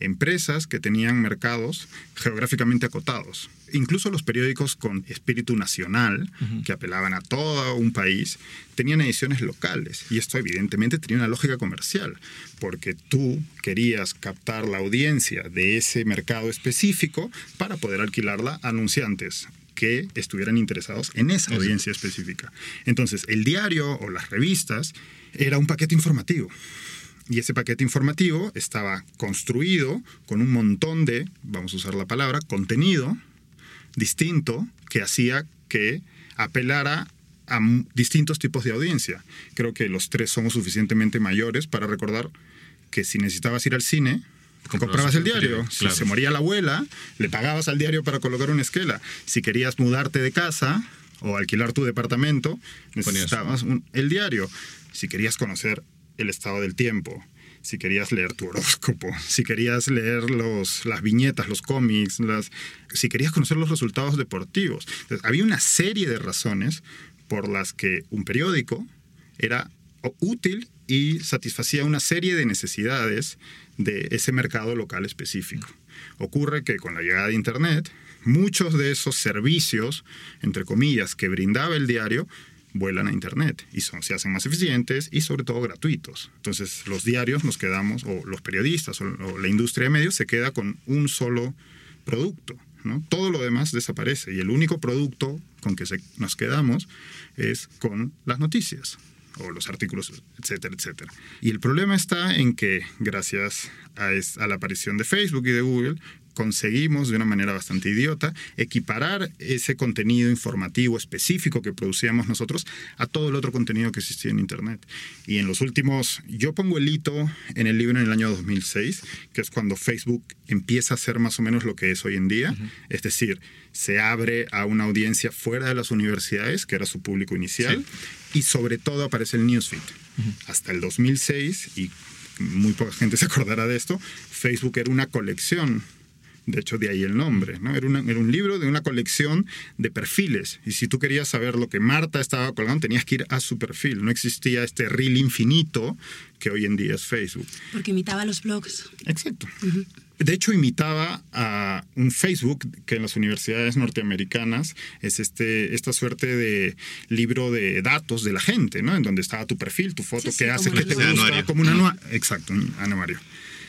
empresas que tenían mercados geográficamente acotados. Incluso los periódicos con espíritu nacional, que apelaban a todo un país, tenían ediciones locales. Y esto evidentemente tenía una lógica comercial, porque tú querías captar la audiencia de ese mercado específico para poder alquilarla a anunciantes que estuvieran interesados en esa audiencia específica. Entonces, el diario o las revistas era un paquete informativo. Y ese paquete informativo estaba construido con un montón de, vamos a usar la palabra, contenido distinto que hacía que apelara a distintos tipos de audiencia. Creo que los tres somos suficientemente mayores para recordar que si necesitabas ir al cine, comprabas el diario. Si se moría la abuela, le pagabas al diario para colocar una esquela. Si querías mudarte de casa o alquilar tu departamento, necesitabas el diario. Si querías conocer el estado del tiempo, si querías leer tu horóscopo, si querías leer los, las viñetas, los cómics, las, si querías conocer los resultados deportivos. había una serie de razones por las que un periódico era útil y satisfacía una serie de necesidades de ese mercado local específico. Ocurre que con la llegada de Internet, muchos de esos servicios, entre comillas, que brindaba el diario, vuelan a Internet y son, se hacen más eficientes y sobre todo gratuitos. Entonces los diarios nos quedamos, o los periodistas, o, la industria de medios se queda con un solo producto. ¿no? Todo lo demás desaparece y el único producto con que nos quedamos es con las noticias o los artículos, etcétera, etcétera. Y el problema está en que gracias a, a la aparición de Facebook y de Google, conseguimos de una manera bastante idiota equiparar ese contenido informativo específico que producíamos nosotros a todo el otro contenido que existía en Internet. Y en los últimos, yo pongo el hito en el libro en el año 2006, que es cuando Facebook empieza a ser más o menos lo que es hoy en día, es decir, se abre a una audiencia fuera de las universidades, que era su público inicial, y sobre todo aparece el newsfeed. Hasta el 2006, y muy poca gente se acordará de esto, Facebook era una colección de hecho, de ahí el nombre. ¿no? Era, era, un libro de una colección de perfiles. Y si tú querías saber lo que Marta estaba colgando, tenías que ir a su perfil. No existía este reel infinito que hoy en día es Facebook. Porque imitaba los blogs. Exacto. De hecho, imitaba a un Facebook que en las universidades norteamericanas es este, esta suerte de libro de datos de la gente, ¿no? En donde estaba tu perfil, tu foto, qué hace, que te gusta, como un anuario. Exacto, un anuario.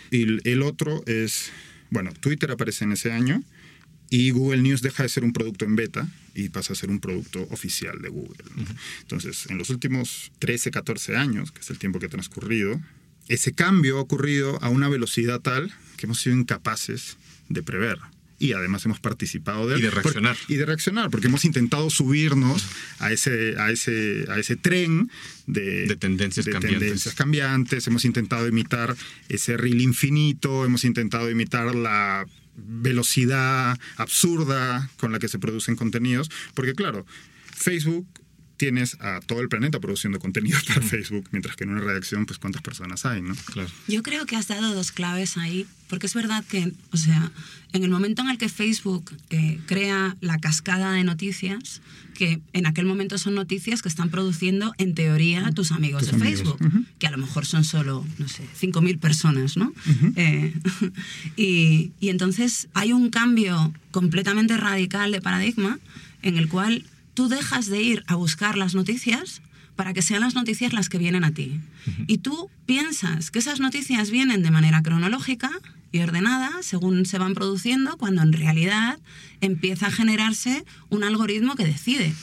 Y el otro es bueno, Twitter aparece en ese año y Google News deja de ser un producto en beta y pasa a ser un producto oficial de Google. Entonces, en los últimos 13, 14 años, que es el tiempo que ha transcurrido, ese cambio ha ocurrido a una velocidad tal que hemos sido incapaces de prever y además hemos participado de él. Y de reaccionar. y de reaccionar, porque hemos intentado subirnos a ese, a ese, a ese tren de, tendencias, cambiantes. tendencias cambiantes. Hemos intentado imitar ese reel infinito, hemos intentado imitar la velocidad absurda con la que se producen contenidos, porque claro, Facebook tienes a todo el planeta produciendo contenido para Facebook, mientras que en una redacción, pues cuántas personas hay, ¿no? Claro. Yo creo que has dado dos claves ahí, porque es verdad que, o sea, en el momento en el que Facebook eh, crea la cascada de noticias, que en aquel momento son noticias que están produciendo, en teoría, tus amigos Tus de amigos, Facebook, que a lo mejor son solo, no sé, 5.000 personas, ¿no? Eh, y, y entonces hay un cambio completamente radical de paradigma en el cual tú dejas de ir a buscar las noticias para que sean las noticias las que vienen a ti. Y tú piensas que esas noticias vienen de manera cronológica y ordenada según se van produciendo, cuando en realidad empieza a generarse un algoritmo que decide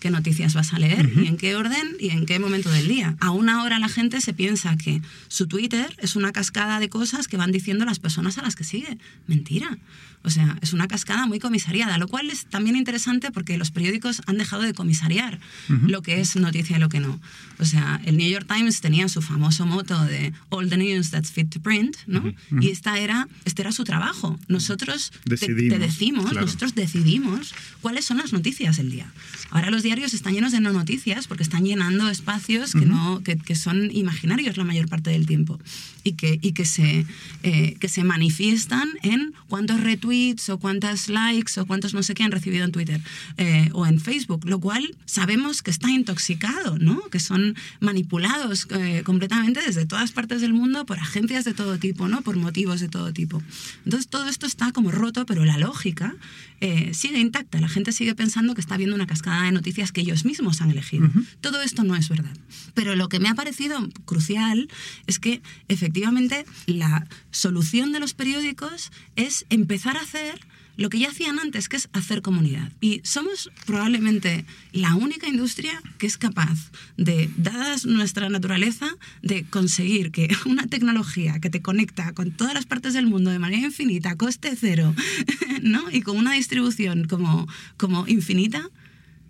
qué noticias vas a leer y en qué orden y en qué momento del día. A una hora la gente se piensa que su Twitter es una cascada de cosas que van diciendo las personas a las que sigue. Mentira. O sea, es una cascada muy comisariada, lo cual es también interesante porque los periódicos han dejado de comisariar lo que es noticia y lo que no. O sea, el New York Times tenía su famoso moto de All the news that's fit to print, ¿no? Y esta era, este era su trabajo. Nosotros te- te, decimos, claro. nosotros decidimos cuáles son las noticias del día. Ahora los diarios están llenos de no noticias porque están llenando espacios que, no, que, que son imaginarios la mayor parte del tiempo y que, y que, se, eh, que se manifiestan en cuántos retweets o cuántas likes o cuántos no sé qué han recibido en Twitter eh, o en Facebook, lo cual sabemos que está intoxicado, ¿no? que son manipulados eh, completamente desde todas partes del mundo por agencias de todo tipo, ¿no? por motivos de todo tipo. Entonces todo esto está como roto, pero la lógica eh, sigue intacta. La gente sigue pensando que está viendo una cascada de noticias que ellos mismos han elegido. Todo esto no es verdad. Pero lo que me ha parecido crucial es que efectivamente la solución de los periódicos es empezar a hacer lo que ya hacían antes, que es hacer comunidad. Y somos probablemente la única industria que es capaz de, dadas nuestra naturaleza, de conseguir que una tecnología que te conecta con todas las partes del mundo de manera infinita, coste cero, ¿no? y con una distribución como, como infinita,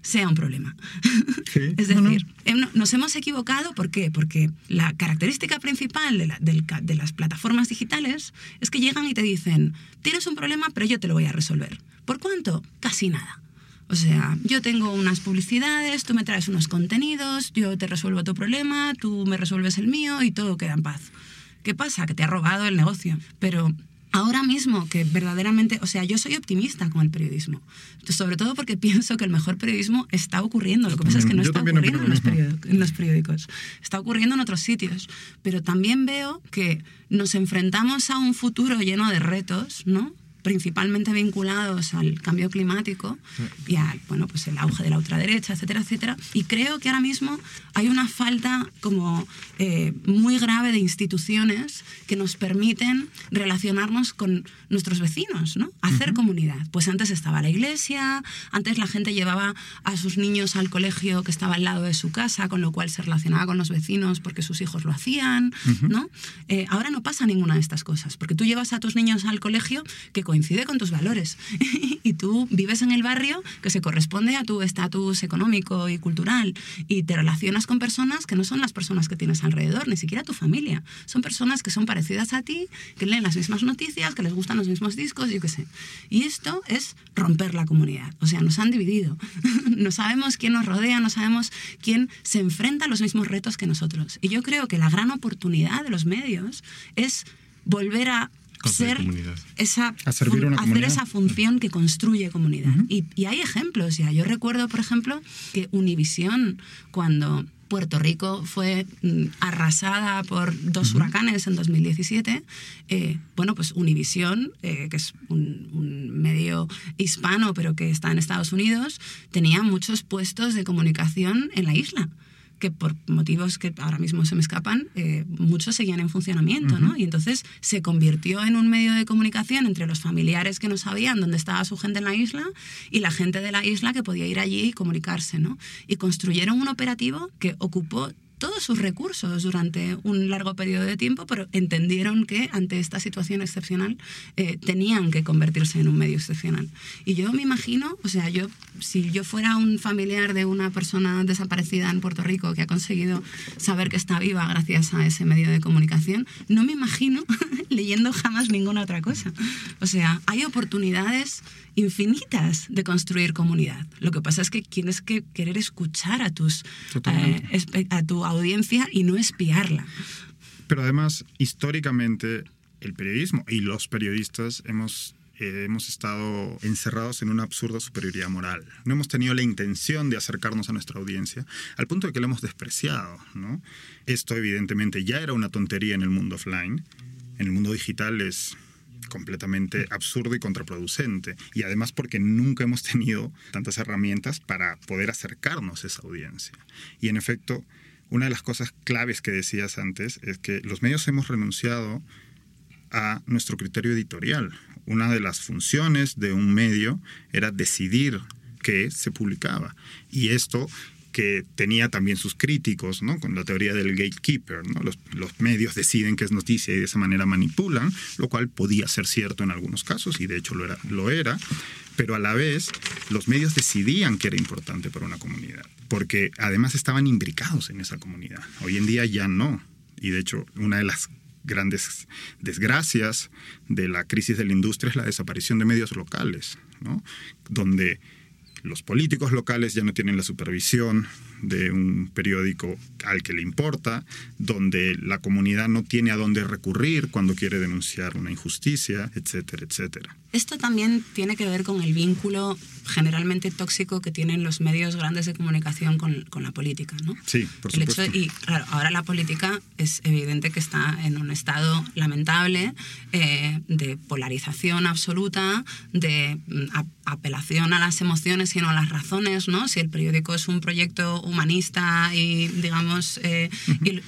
sea un problema. Sí, es decir, no- nos hemos equivocado, ¿por qué? Porque la característica principal de, la- de las plataformas digitales es que llegan y te dicen, tienes un problema, pero yo te lo voy a resolver. ¿Por cuánto? Casi nada. O sea, yo tengo unas publicidades, tú me traes unos contenidos, yo te resuelvo tu problema, tú me resuelves el mío y todo queda en paz. ¿Qué pasa? Que te ha robado el negocio. Pero ahora mismo que verdaderamente, o sea, yo soy optimista con el periodismo, sobre todo porque pienso que el mejor periodismo está ocurriendo. Lo que pasa es que no Yo está ocurriendo los, en los periódicos, está ocurriendo en otros sitios. Pero también veo que nos enfrentamos a un futuro lleno de retos, ¿no? Principalmente vinculados al cambio climático y al bueno, pues el auge de la ultraderecha, etcétera, etcétera. Y creo que ahora mismo hay una falta como eh, muy grave de instituciones que nos permiten relacionarnos con nuestros vecinos, ¿no? Hacer comunidad. Pues antes estaba la iglesia, antes la gente llevaba a sus niños al colegio que estaba al lado de su casa, con lo cual se relacionaba con los vecinos porque sus hijos lo hacían, ¿no? Eh, ahora no pasa ninguna de estas cosas, porque tú llevas a tus niños al colegio que coincide con tus valores y tú vives en el barrio que se corresponde a tu estatus económico y cultural y te relacionas con personas que no son las personas que tienes alrededor, ni siquiera tu familia. Son personas que son parecidas a ti, que leen las mismas noticias, que les gustan los mismos discos, yo qué sé. Y esto es romper la comunidad. O sea, nos han dividido. no sabemos quién nos rodea, no sabemos quién se enfrenta a los mismos retos que nosotros. Y yo creo que la gran oportunidad de los medios es volver a ser esa A servir fun- una hacer comunidad. esa función que construye comunidad. y, y hay ejemplos ya. Yo recuerdo, por ejemplo, que Univisión, cuando Puerto Rico fue mm, arrasada por dos huracanes en 2017, eh, bueno, pues Univisión, eh, que es un, un medio hispano, pero que está en Estados Unidos, tenía muchos puestos de comunicación en la isla que por motivos que ahora mismo se me escapan, eh, muchos seguían en funcionamiento, ¿no? Y entonces se convirtió en un medio de comunicación entre los familiares que no sabían dónde estaba su gente en la isla y la gente de la isla que podía ir allí y comunicarse, ¿no? Y construyeron un operativo que ocupó todos sus recursos durante un largo periodo de tiempo, pero entendieron que ante esta situación excepcional eh, tenían que convertirse en un medio excepcional. Y yo me imagino, o sea, yo si yo fuera un familiar de una persona desaparecida en Puerto Rico que ha conseguido saber que está viva gracias a ese medio de comunicación, no me imagino leyendo jamás ninguna otra cosa. O sea, hay oportunidades infinitas de construir comunidad. Lo que pasa es que tienes que querer escuchar a, tus, eh, a tu audiencia y no espiarla. Pero además, históricamente, el periodismo y los periodistas hemos eh, hemos estado encerrados en una absurda superioridad moral. No hemos tenido la intención de acercarnos a nuestra audiencia, al punto de que la hemos despreciado. ¿no? Esto evidentemente ya era una tontería en el mundo offline. En el mundo digital es completamente absurdo y contraproducente. Y además porque nunca hemos tenido tantas herramientas para poder acercarnos a esa audiencia. Y en efecto, una de las cosas claves que decías antes es que los medios hemos renunciado a nuestro criterio editorial. Una de las funciones de un medio era decidir qué se publicaba. Y esto que tenía también sus críticos, ¿no? Con la teoría del gatekeeper, ¿no? Los, medios deciden qué es noticia y de esa manera manipulan, lo cual podía ser cierto en algunos casos y de hecho lo era, lo era pero a la vez los medios decidían que era importante para una comunidad, porque además estaban imbricados en esa comunidad. Hoy en día ya no. Y de hecho, una de las grandes desgracias de la crisis de la industria es la desaparición de medios locales, ¿no? donde los políticos locales ya no tienen la supervisión de un periódico al que le importa, donde la comunidad no tiene a dónde recurrir cuando quiere denunciar una injusticia, etcétera, etcétera. Esto también tiene que ver con el vínculo generalmente tóxico que tienen los medios grandes de comunicación con, con la política, ¿no? Sí, por supuesto. y claro, ahora la política es evidente que está en un estado lamentable eh, de polarización absoluta, de mm, apelación a las emociones y no a las razones, ¿no? Si el periódico es un proyecto humanista y, digamos, eh,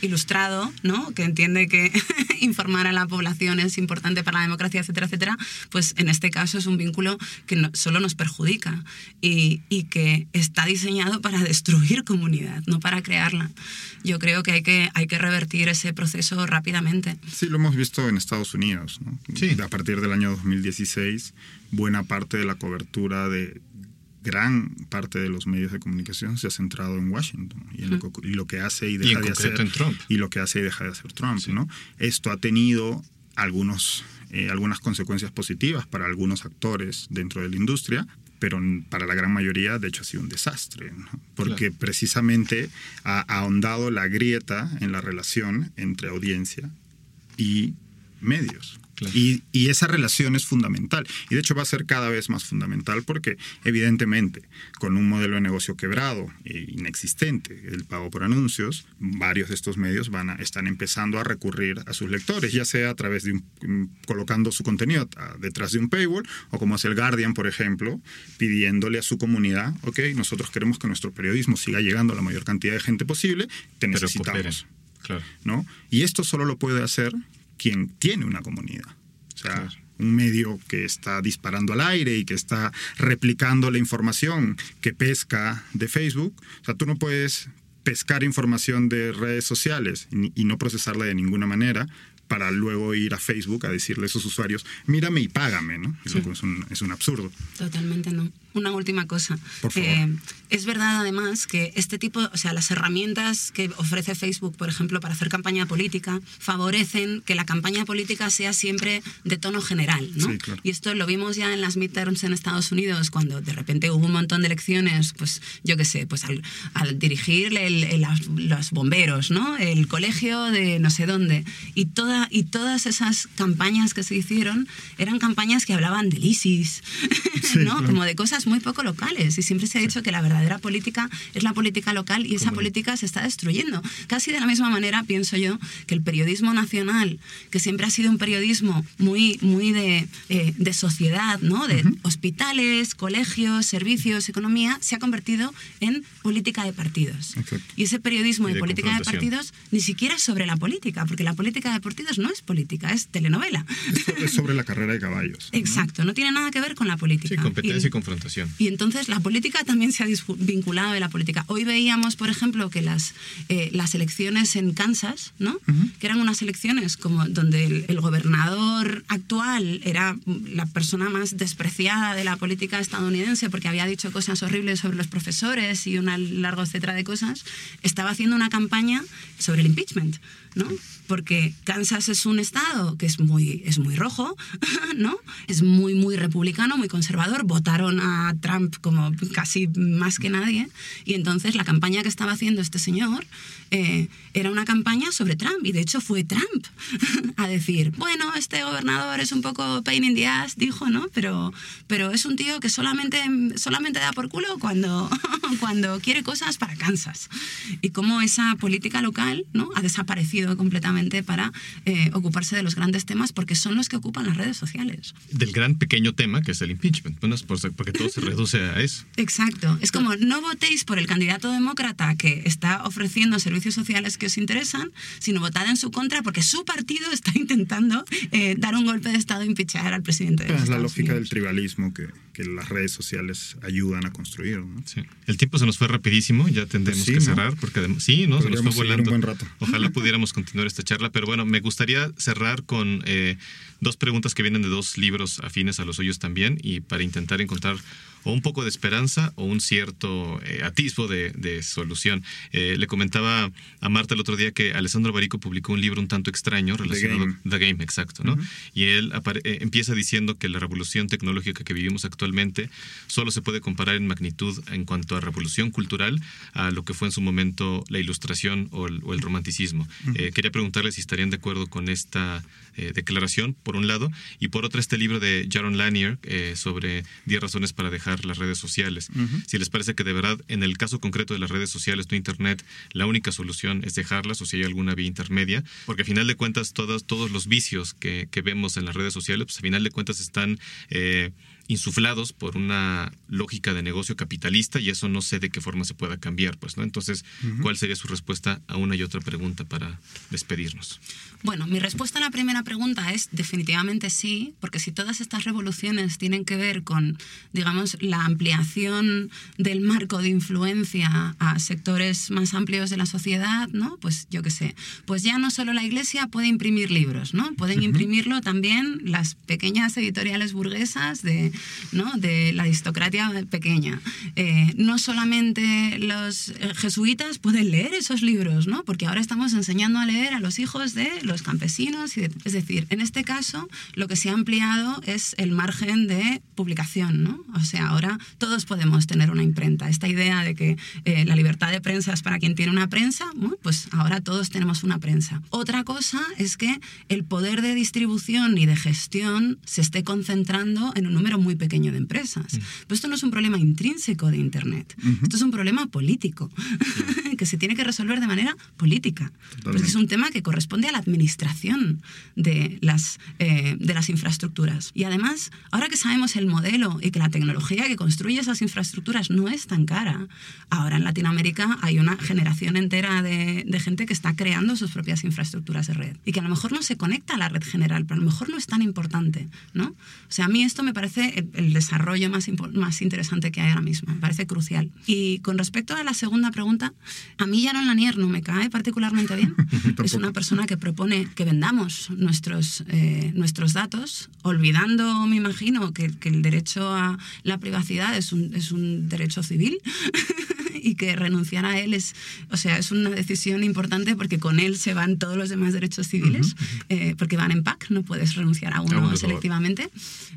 ilustrado, ¿no? Que entiende que informar a la población es importante para la democracia, etcétera, etcétera, pues en este caso es un vínculo que no, solo nos perjudica y, y, que está diseñado para destruir comunidad, no para crearla. Yo creo que hay que, hay que revertir ese proceso rápidamente. Sí, lo hemos visto en Estados Unidos. ¿no? Sí. A partir del año 2016, buena parte de la cobertura de gran parte de los medios de comunicación se ha centrado en Washington y, en lo, que, hace y deja de hacer y lo que hace y deja de hacer Trump. ¿no? Esto ha tenido algunos eh, algunas consecuencias positivas para algunos actores dentro de la industria, pero para la gran mayoría, de hecho, ha sido un desastre, porque precisamente ha ahondado la grieta en la relación entre audiencia y medios. Y, esa relación es fundamental. Y de hecho va a ser cada vez más fundamental porque evidentemente con un modelo de negocio quebrado e inexistente, el pago por anuncios, varios de estos medios van a, están empezando a recurrir a sus lectores, ya sea a través de un, colocando su contenido detrás de un paywall o como hace el Guardian, por ejemplo, pidiéndole a su comunidad, ok, nosotros queremos que nuestro periodismo siga llegando a la mayor cantidad de gente posible, te necesitamos. ¿no? Y esto solo lo puede hacer quien tiene una comunidad. O sea, un medio que está disparando al aire y que está replicando la información que pesca de Facebook. O sea, tú no puedes pescar información de redes sociales y, no procesarla de ninguna manera para luego ir a Facebook a decirle a esos usuarios, mírame y págame, ¿no? Es, un, es un absurdo. Totalmente no una última cosa. Eh, es verdad además que este tipo, o sea, las herramientas que ofrece Facebook, por ejemplo, para hacer campaña política, favorecen que la campaña política sea siempre de tono general, ¿no? Y esto lo vimos ya en las midterms en Estados Unidos, cuando de repente hubo un montón de elecciones, pues yo qué sé, pues al, dirigir los bomberos, ¿no? El colegio de no sé dónde. Y, toda, y todas esas campañas que se hicieron eran campañas que hablaban del ISIS, ¿no? Como de cosas muy poco locales y siempre se ha dicho que la verdadera política es la política local y esa política se está destruyendo. Casi de la misma manera pienso yo que el periodismo nacional, que siempre ha sido un periodismo muy, muy de, eh, de sociedad, ¿no? de hospitales, colegios, servicios, economía, se ha convertido en política de partidos. Y ese periodismo y, de política de partidos ni siquiera es sobre la política, porque la política de partidos no es política, es telenovela. Es sobre la carrera de caballos. Exacto, no tiene nada que ver con la política. Sí, competencia y, confrontación. Y entonces la política también se ha vinculado de la política. Hoy veíamos, por ejemplo, que las, eh, las elecciones en Kansas, ¿no? que eran unas elecciones como donde el, gobernador actual era la persona más despreciada de la política estadounidense porque había dicho cosas horribles sobre los profesores y una larga etcétera de cosas, estaba haciendo una campaña sobre el impeachment. ¿no? Porque Kansas es un estado que es muy, es muy rojo, ¿no? Es muy, muy republicano, muy conservador. Votaron a Trump como casi más que nadie. Y entonces la campaña que estaba haciendo este señor eh, era una campaña sobre Trump. Y de hecho fue Trump a decir, bueno, este gobernador es un poco pain in the ass, dijo, ¿no? Pero, pero es un tío que solamente, solamente da por culo cuando, cuando quiere cosas para Kansas. Y cómo esa política local, ¿no? Ha desaparecido completamente para eh, ocuparse de los grandes temas porque son los que ocupan las redes sociales. Del gran pequeño tema que es el impeachment, bueno, es porque todo se reduce a eso. Exacto, es como no votéis por el candidato demócrata que está ofreciendo servicios sociales que os interesan, sino votad en su contra porque su partido está intentando eh, dar un golpe de Estado e impeachar al presidente. De es la lógica del tribalismo que, que, las redes sociales ayudan a construir. ¿no? Sí. El tiempo se nos fue rapidísimo, ya tendremos que cerrar porque sí, ¿no? se nos fue volando. Un buen rato. Ojalá pudiéramos continuar esta charla, pero bueno, me gustaría cerrar con eh, dos preguntas que vienen de dos libros afines a los suyos también y para intentar encontrar o un poco de esperanza o un cierto eh, atisbo de, solución. Eh, le comentaba a Marta el otro día que Alessandro Barico publicó un libro un tanto extraño relacionado The Game, Game exacto, ¿no? Y él eh, empieza diciendo que la revolución tecnológica que vivimos actualmente solo se puede comparar en magnitud en cuanto a revolución cultural a lo que fue en su momento la ilustración o el, romanticismo. quería preguntarle si estarían de acuerdo con esta declaración, por un lado, y por otro este libro de Jaron Lanier sobre 10 razones para dejar las redes sociales. Si les parece que de verdad, en el caso concreto de las redes sociales, no Internet, la única solución es dejarlas o si hay alguna vía intermedia, porque a final de cuentas todos, todos los vicios que, vemos en las redes sociales, pues a final de cuentas están... Eh, insuflados por una lógica de negocio capitalista y eso no sé de qué forma se pueda cambiar, pues, ¿no? Entonces, ¿cuál sería su respuesta a una y otra pregunta para despedirnos? Bueno, mi respuesta a la primera pregunta es definitivamente sí, porque si todas estas revoluciones tienen que ver con, digamos, la ampliación del marco de influencia a sectores más amplios de la sociedad, ¿no? Pues yo qué sé, pues ya no solo la Iglesia puede imprimir libros, ¿no? Pueden imprimirlo también las pequeñas editoriales burguesas de ¿no? de la aristocracia pequeña. Eh, no solamente los jesuitas pueden leer esos libros, ¿no? porque ahora estamos enseñando a leer a los hijos de los campesinos. Y es decir, en este caso lo que se ha ampliado es el margen de publicación. ¿no? O sea, ahora todos podemos tener una imprenta. Esta idea de que eh, la libertad de prensa es para quien tiene una prensa, pues ahora todos tenemos una prensa. Otra cosa es que el poder de distribución y de gestión se esté concentrando en un número muy pequeño de empresas. Pero esto no es un problema intrínseco de Internet, esto es un problema político, que se tiene que resolver de manera política. Porque es un tema que corresponde a la administración de las, eh, de las infraestructuras. Y además, ahora que sabemos el modelo y que la tecnología que construye esas infraestructuras no es tan cara, ahora en Latinoamérica hay una generación entera de, de gente que está creando sus propias infraestructuras de red y que a lo mejor no se conecta a la red general, pero a lo mejor no es tan importante, ¿no? O sea, a mí esto me parece el, desarrollo más, más interesante que hay ahora mismo. Me parece crucial. Y con respecto a la segunda pregunta, a mí Jaron Lanier no me cae particularmente bien. es una persona que propone que vendamos nuestros, eh, nuestros datos, olvidando, me imagino, que, que, el derecho a la privacidad es un, es un derecho civil. y que renunciar a él es, o sea, es una decisión importante porque con él se van todos los demás derechos civiles, eh, porque van en pack, no puedes renunciar a uno selectivamente.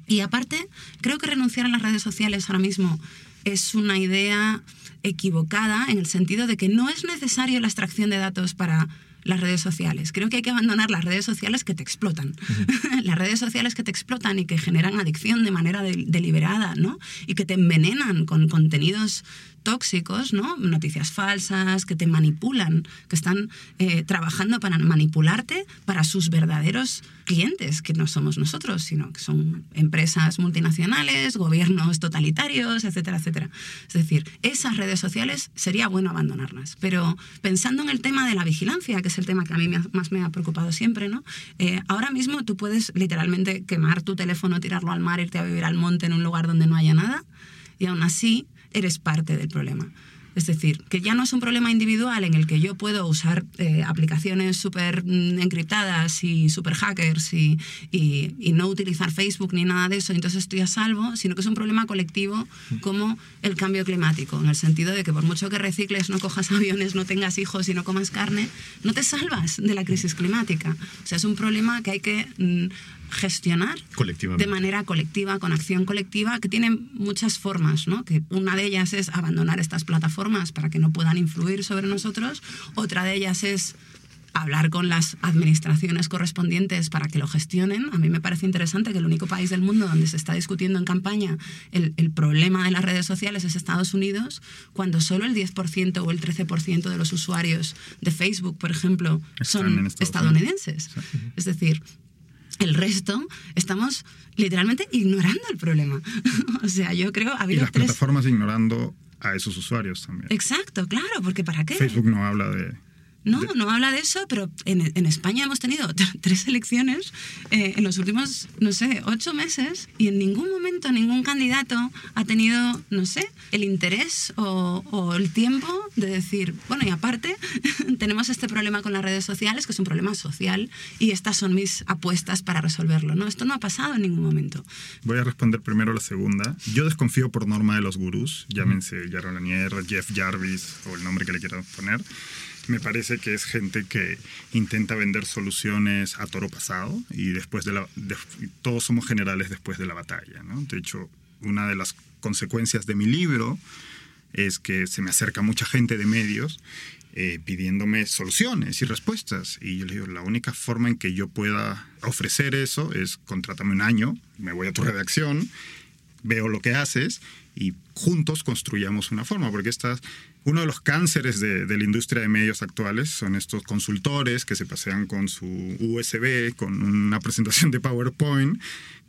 Y aparte, creo que renunciar a las redes sociales ahora mismo es una idea equivocada en el sentido de que no es necesario la extracción de datos para las redes sociales. Creo que hay que abandonar las redes sociales que te explotan. las redes sociales que te explotan y que generan adicción de manera deliberada, ¿no? Y que te envenenan con contenidos tóxicos, ¿no? Noticias falsas, que te manipulan, que están eh, trabajando para manipularte para sus verdaderos clientes, que no somos nosotros, sino que son empresas multinacionales, gobiernos totalitarios, etcétera, etcétera. Es decir, esas redes sociales sería bueno abandonarlas. Pero pensando en el tema de la vigilancia, que es el tema que a mí más me ha preocupado siempre, ¿no? Eh, ahora mismo tú puedes literalmente quemar tu teléfono, tirarlo al mar, irte a vivir al monte en un lugar donde no haya nada, y aún así eres parte del problema. Es decir, que ya no es un problema individual en el que yo puedo usar eh, aplicaciones súper mm, encriptadas y súper hackers y, y, no utilizar Facebook ni nada de eso, entonces estoy a salvo, sino que es un problema colectivo como el cambio climático, en el sentido de que por mucho que recicles, no cojas aviones, no tengas hijos y no comas carne, no te salvas de la crisis climática. O sea, es un problema que hay que mm, gestionar de manera colectiva, con acción colectiva, que tiene muchas formas, ¿no? Que una de ellas es abandonar estas plataformas para que no puedan influir sobre nosotros, otra de ellas es hablar con las administraciones correspondientes para que lo gestionen. A mí me parece interesante que el único país del mundo donde se está discutiendo en campaña el, el problema de las redes sociales es Estados Unidos, cuando solo el 10% o el 13% de los usuarios de Facebook, por ejemplo, son estadounidenses. Es decir, el resto estamos literalmente ignorando el problema. o sea, yo creo... Ha y las plataformas ignorando a esos usuarios también. Exacto, claro, porque ¿para qué? Facebook no habla de no, no habla de eso, pero en, España hemos tenido tres elecciones eh, en los últimos, no sé, ocho meses y en ningún momento ningún candidato ha tenido, no sé, el interés o, el tiempo de decir, bueno, y aparte tenemos este problema con las redes sociales, que es un problema social, y estas son mis apuestas para resolverlo. No, esto no ha pasado en ningún momento. Voy a responder primero la segunda. Yo desconfío por norma de los gurús, llámense Jaron Lanier, Jeff Jarvis o el nombre que le quieran poner me parece que es gente que intenta vender soluciones a toro pasado y después de la todos somos generales después de la batalla ¿no? de hecho una de las consecuencias de mi libro es que se me acerca mucha gente de medios eh, pidiéndome soluciones y respuestas. Y yo le digo, la única forma en que yo pueda ofrecer eso es contrátame un año, me voy a tu redacción, veo lo que haces y juntos construyamos una forma, porque estas, uno de los cánceres de, la industria de medios actuales son estos consultores que se pasean con su USB, con una presentación de PowerPoint,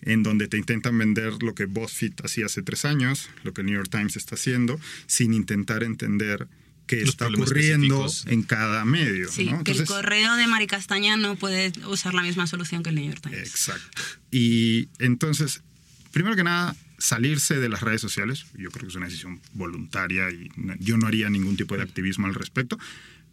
en donde te intentan vender lo que BuzzFeed hacía hace tres años, lo que el New York Times está haciendo, sin intentar entender qué está ocurriendo en cada medio. Sí, que el correo de Mari Castaña no puede usar la misma solución que el New York Times. Exacto. Y entonces, primero que nada, salirse de las redes sociales, yo creo que es una decisión voluntaria y yo no haría ningún tipo de activismo al respecto,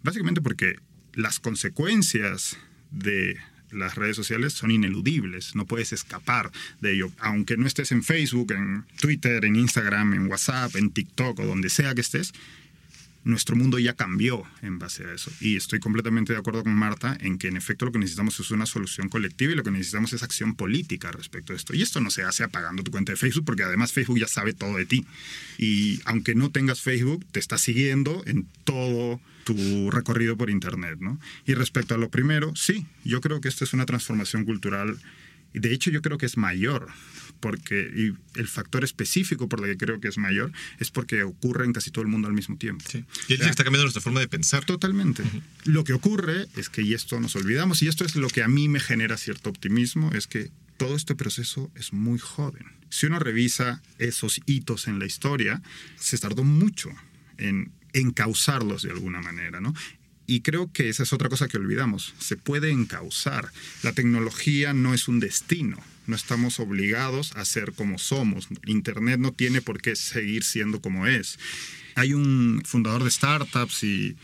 básicamente porque las consecuencias de las redes sociales son ineludibles, no puedes escapar de ello. Aunque no estés en Facebook, en Twitter, en Instagram, en WhatsApp, en TikTok o donde sea que estés, nuestro mundo ya cambió en base a eso. Y estoy completamente de acuerdo con Marta en que en efecto lo que necesitamos es una solución colectiva y lo que necesitamos es acción política respecto a esto. Y esto no se hace apagando tu cuenta de Facebook porque además Facebook ya sabe todo de ti. Y aunque no tengas Facebook, te está siguiendo en todo tu recorrido por Internet. ¿no? Y respecto a lo primero, sí, yo creo que esta es una transformación cultural. De hecho yo creo que es mayor porque y el factor específico por el que creo que es mayor es porque ocurre en casi todo el mundo al mismo tiempo. Sí. Y está cambiando nuestra forma de pensar. Totalmente. Lo que ocurre es que, y esto nos olvidamos, y esto es lo que a mí me genera cierto optimismo, es que todo este proceso es muy joven. Si uno revisa esos hitos en la historia, se tardó mucho en encauzarlos de alguna manera, ¿no? Y creo que esa es otra cosa que olvidamos. Se puede encauzar. La tecnología no es un destino no estamos obligados a ser como somos. Internet no tiene por qué seguir siendo como es. Hay un fundador de startups y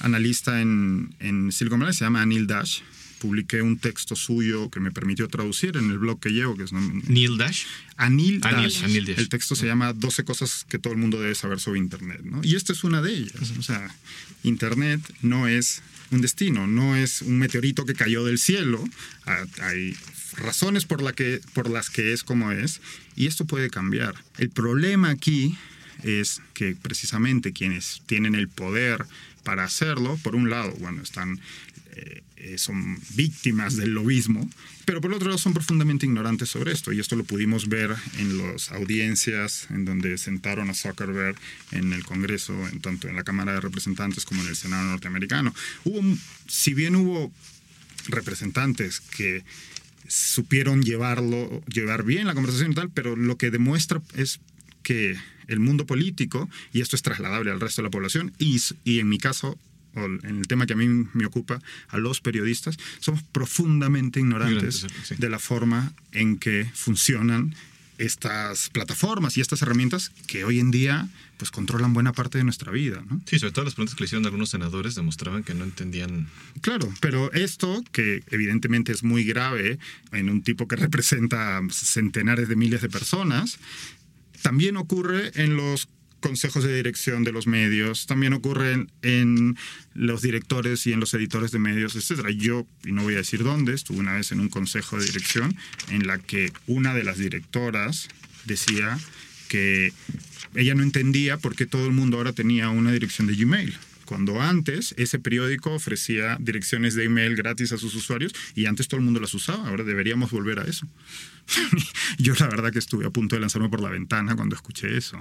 analista en, en Silicon Valley, se llama Anil Dash. Publiqué un texto suyo que me permitió traducir en el blog que llevo, que es Neil Dash. Anil, Dash. El texto se llama 12 cosas que todo el mundo debe saber sobre Internet. ¿no? Y esta es una de ellas. O sea, Internet no es un destino, no es un meteorito que cayó del cielo. Hay razones por, la que, por las que es como es, y esto puede cambiar. El problema aquí es que precisamente quienes tienen el poder para hacerlo, por un lado, bueno, están eh, eh, son víctimas del lobismo, pero por otro lado son profundamente ignorantes sobre esto. Y esto lo pudimos ver en las audiencias en donde sentaron a Zuckerberg en el Congreso, tanto en la Cámara de Representantes como en el Senado norteamericano. Hubo, si bien hubo representantes que supieron llevarlo, llevar bien la conversación y tal, pero lo que demuestra es que el mundo político, y esto es trasladable al resto de la población, y, y en mi caso en el tema que a mí me ocupa, a los periodistas, somos profundamente ignorantes de la forma en que funcionan estas plataformas y estas herramientas que hoy en día pues controlan buena parte de nuestra vida. ¿no? Sí, sobre todo las preguntas que le hicieron algunos senadores demostraban que no entendían. Claro, pero esto, que evidentemente es muy grave en un tipo que representa centenares de miles de personas, también ocurre en los consejos de dirección de los medios, también ocurren en los directores y en los editores de medios, etc. Yo, y no voy a decir dónde, estuve una vez en un consejo de dirección en la que una de las directoras decía que ella no entendía por qué todo el mundo ahora tenía una dirección de Gmail cuando antes ese periódico ofrecía direcciones de email gratis a sus usuarios y antes todo el mundo las usaba. Ahora deberíamos volver a eso. Yo la verdad que estuve a punto de lanzarme por la ventana cuando escuché eso.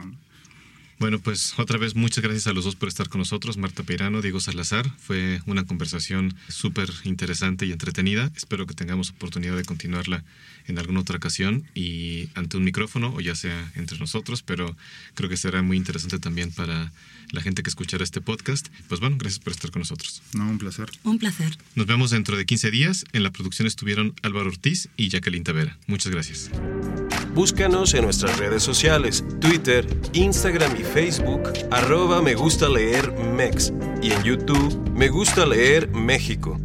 Bueno, pues otra vez muchas gracias a los dos por estar con nosotros, Marta Peirano, Diego Salazar. Fue una conversación súper interesante y entretenida. Espero que tengamos oportunidad de continuarla en alguna otra ocasión y ante un micrófono o ya sea entre nosotros, pero creo que será muy interesante también para la gente que escuchará este podcast. Pues bueno, gracias por estar con nosotros. No, un placer. Un placer. Nos vemos dentro de 15 días. En la producción estuvieron Álvaro Ortiz y Jacqueline Tavera. Muchas gracias. Búscanos en nuestras redes sociales, Twitter, Instagram y Facebook, arroba me gusta leer Mex y en YouTube me gusta leer México.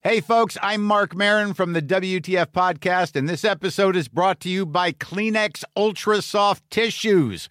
Hey folks, I'm Mark Marin from the WTF podcast and this episode is brought to you by Kleenex Ultra Soft Tissues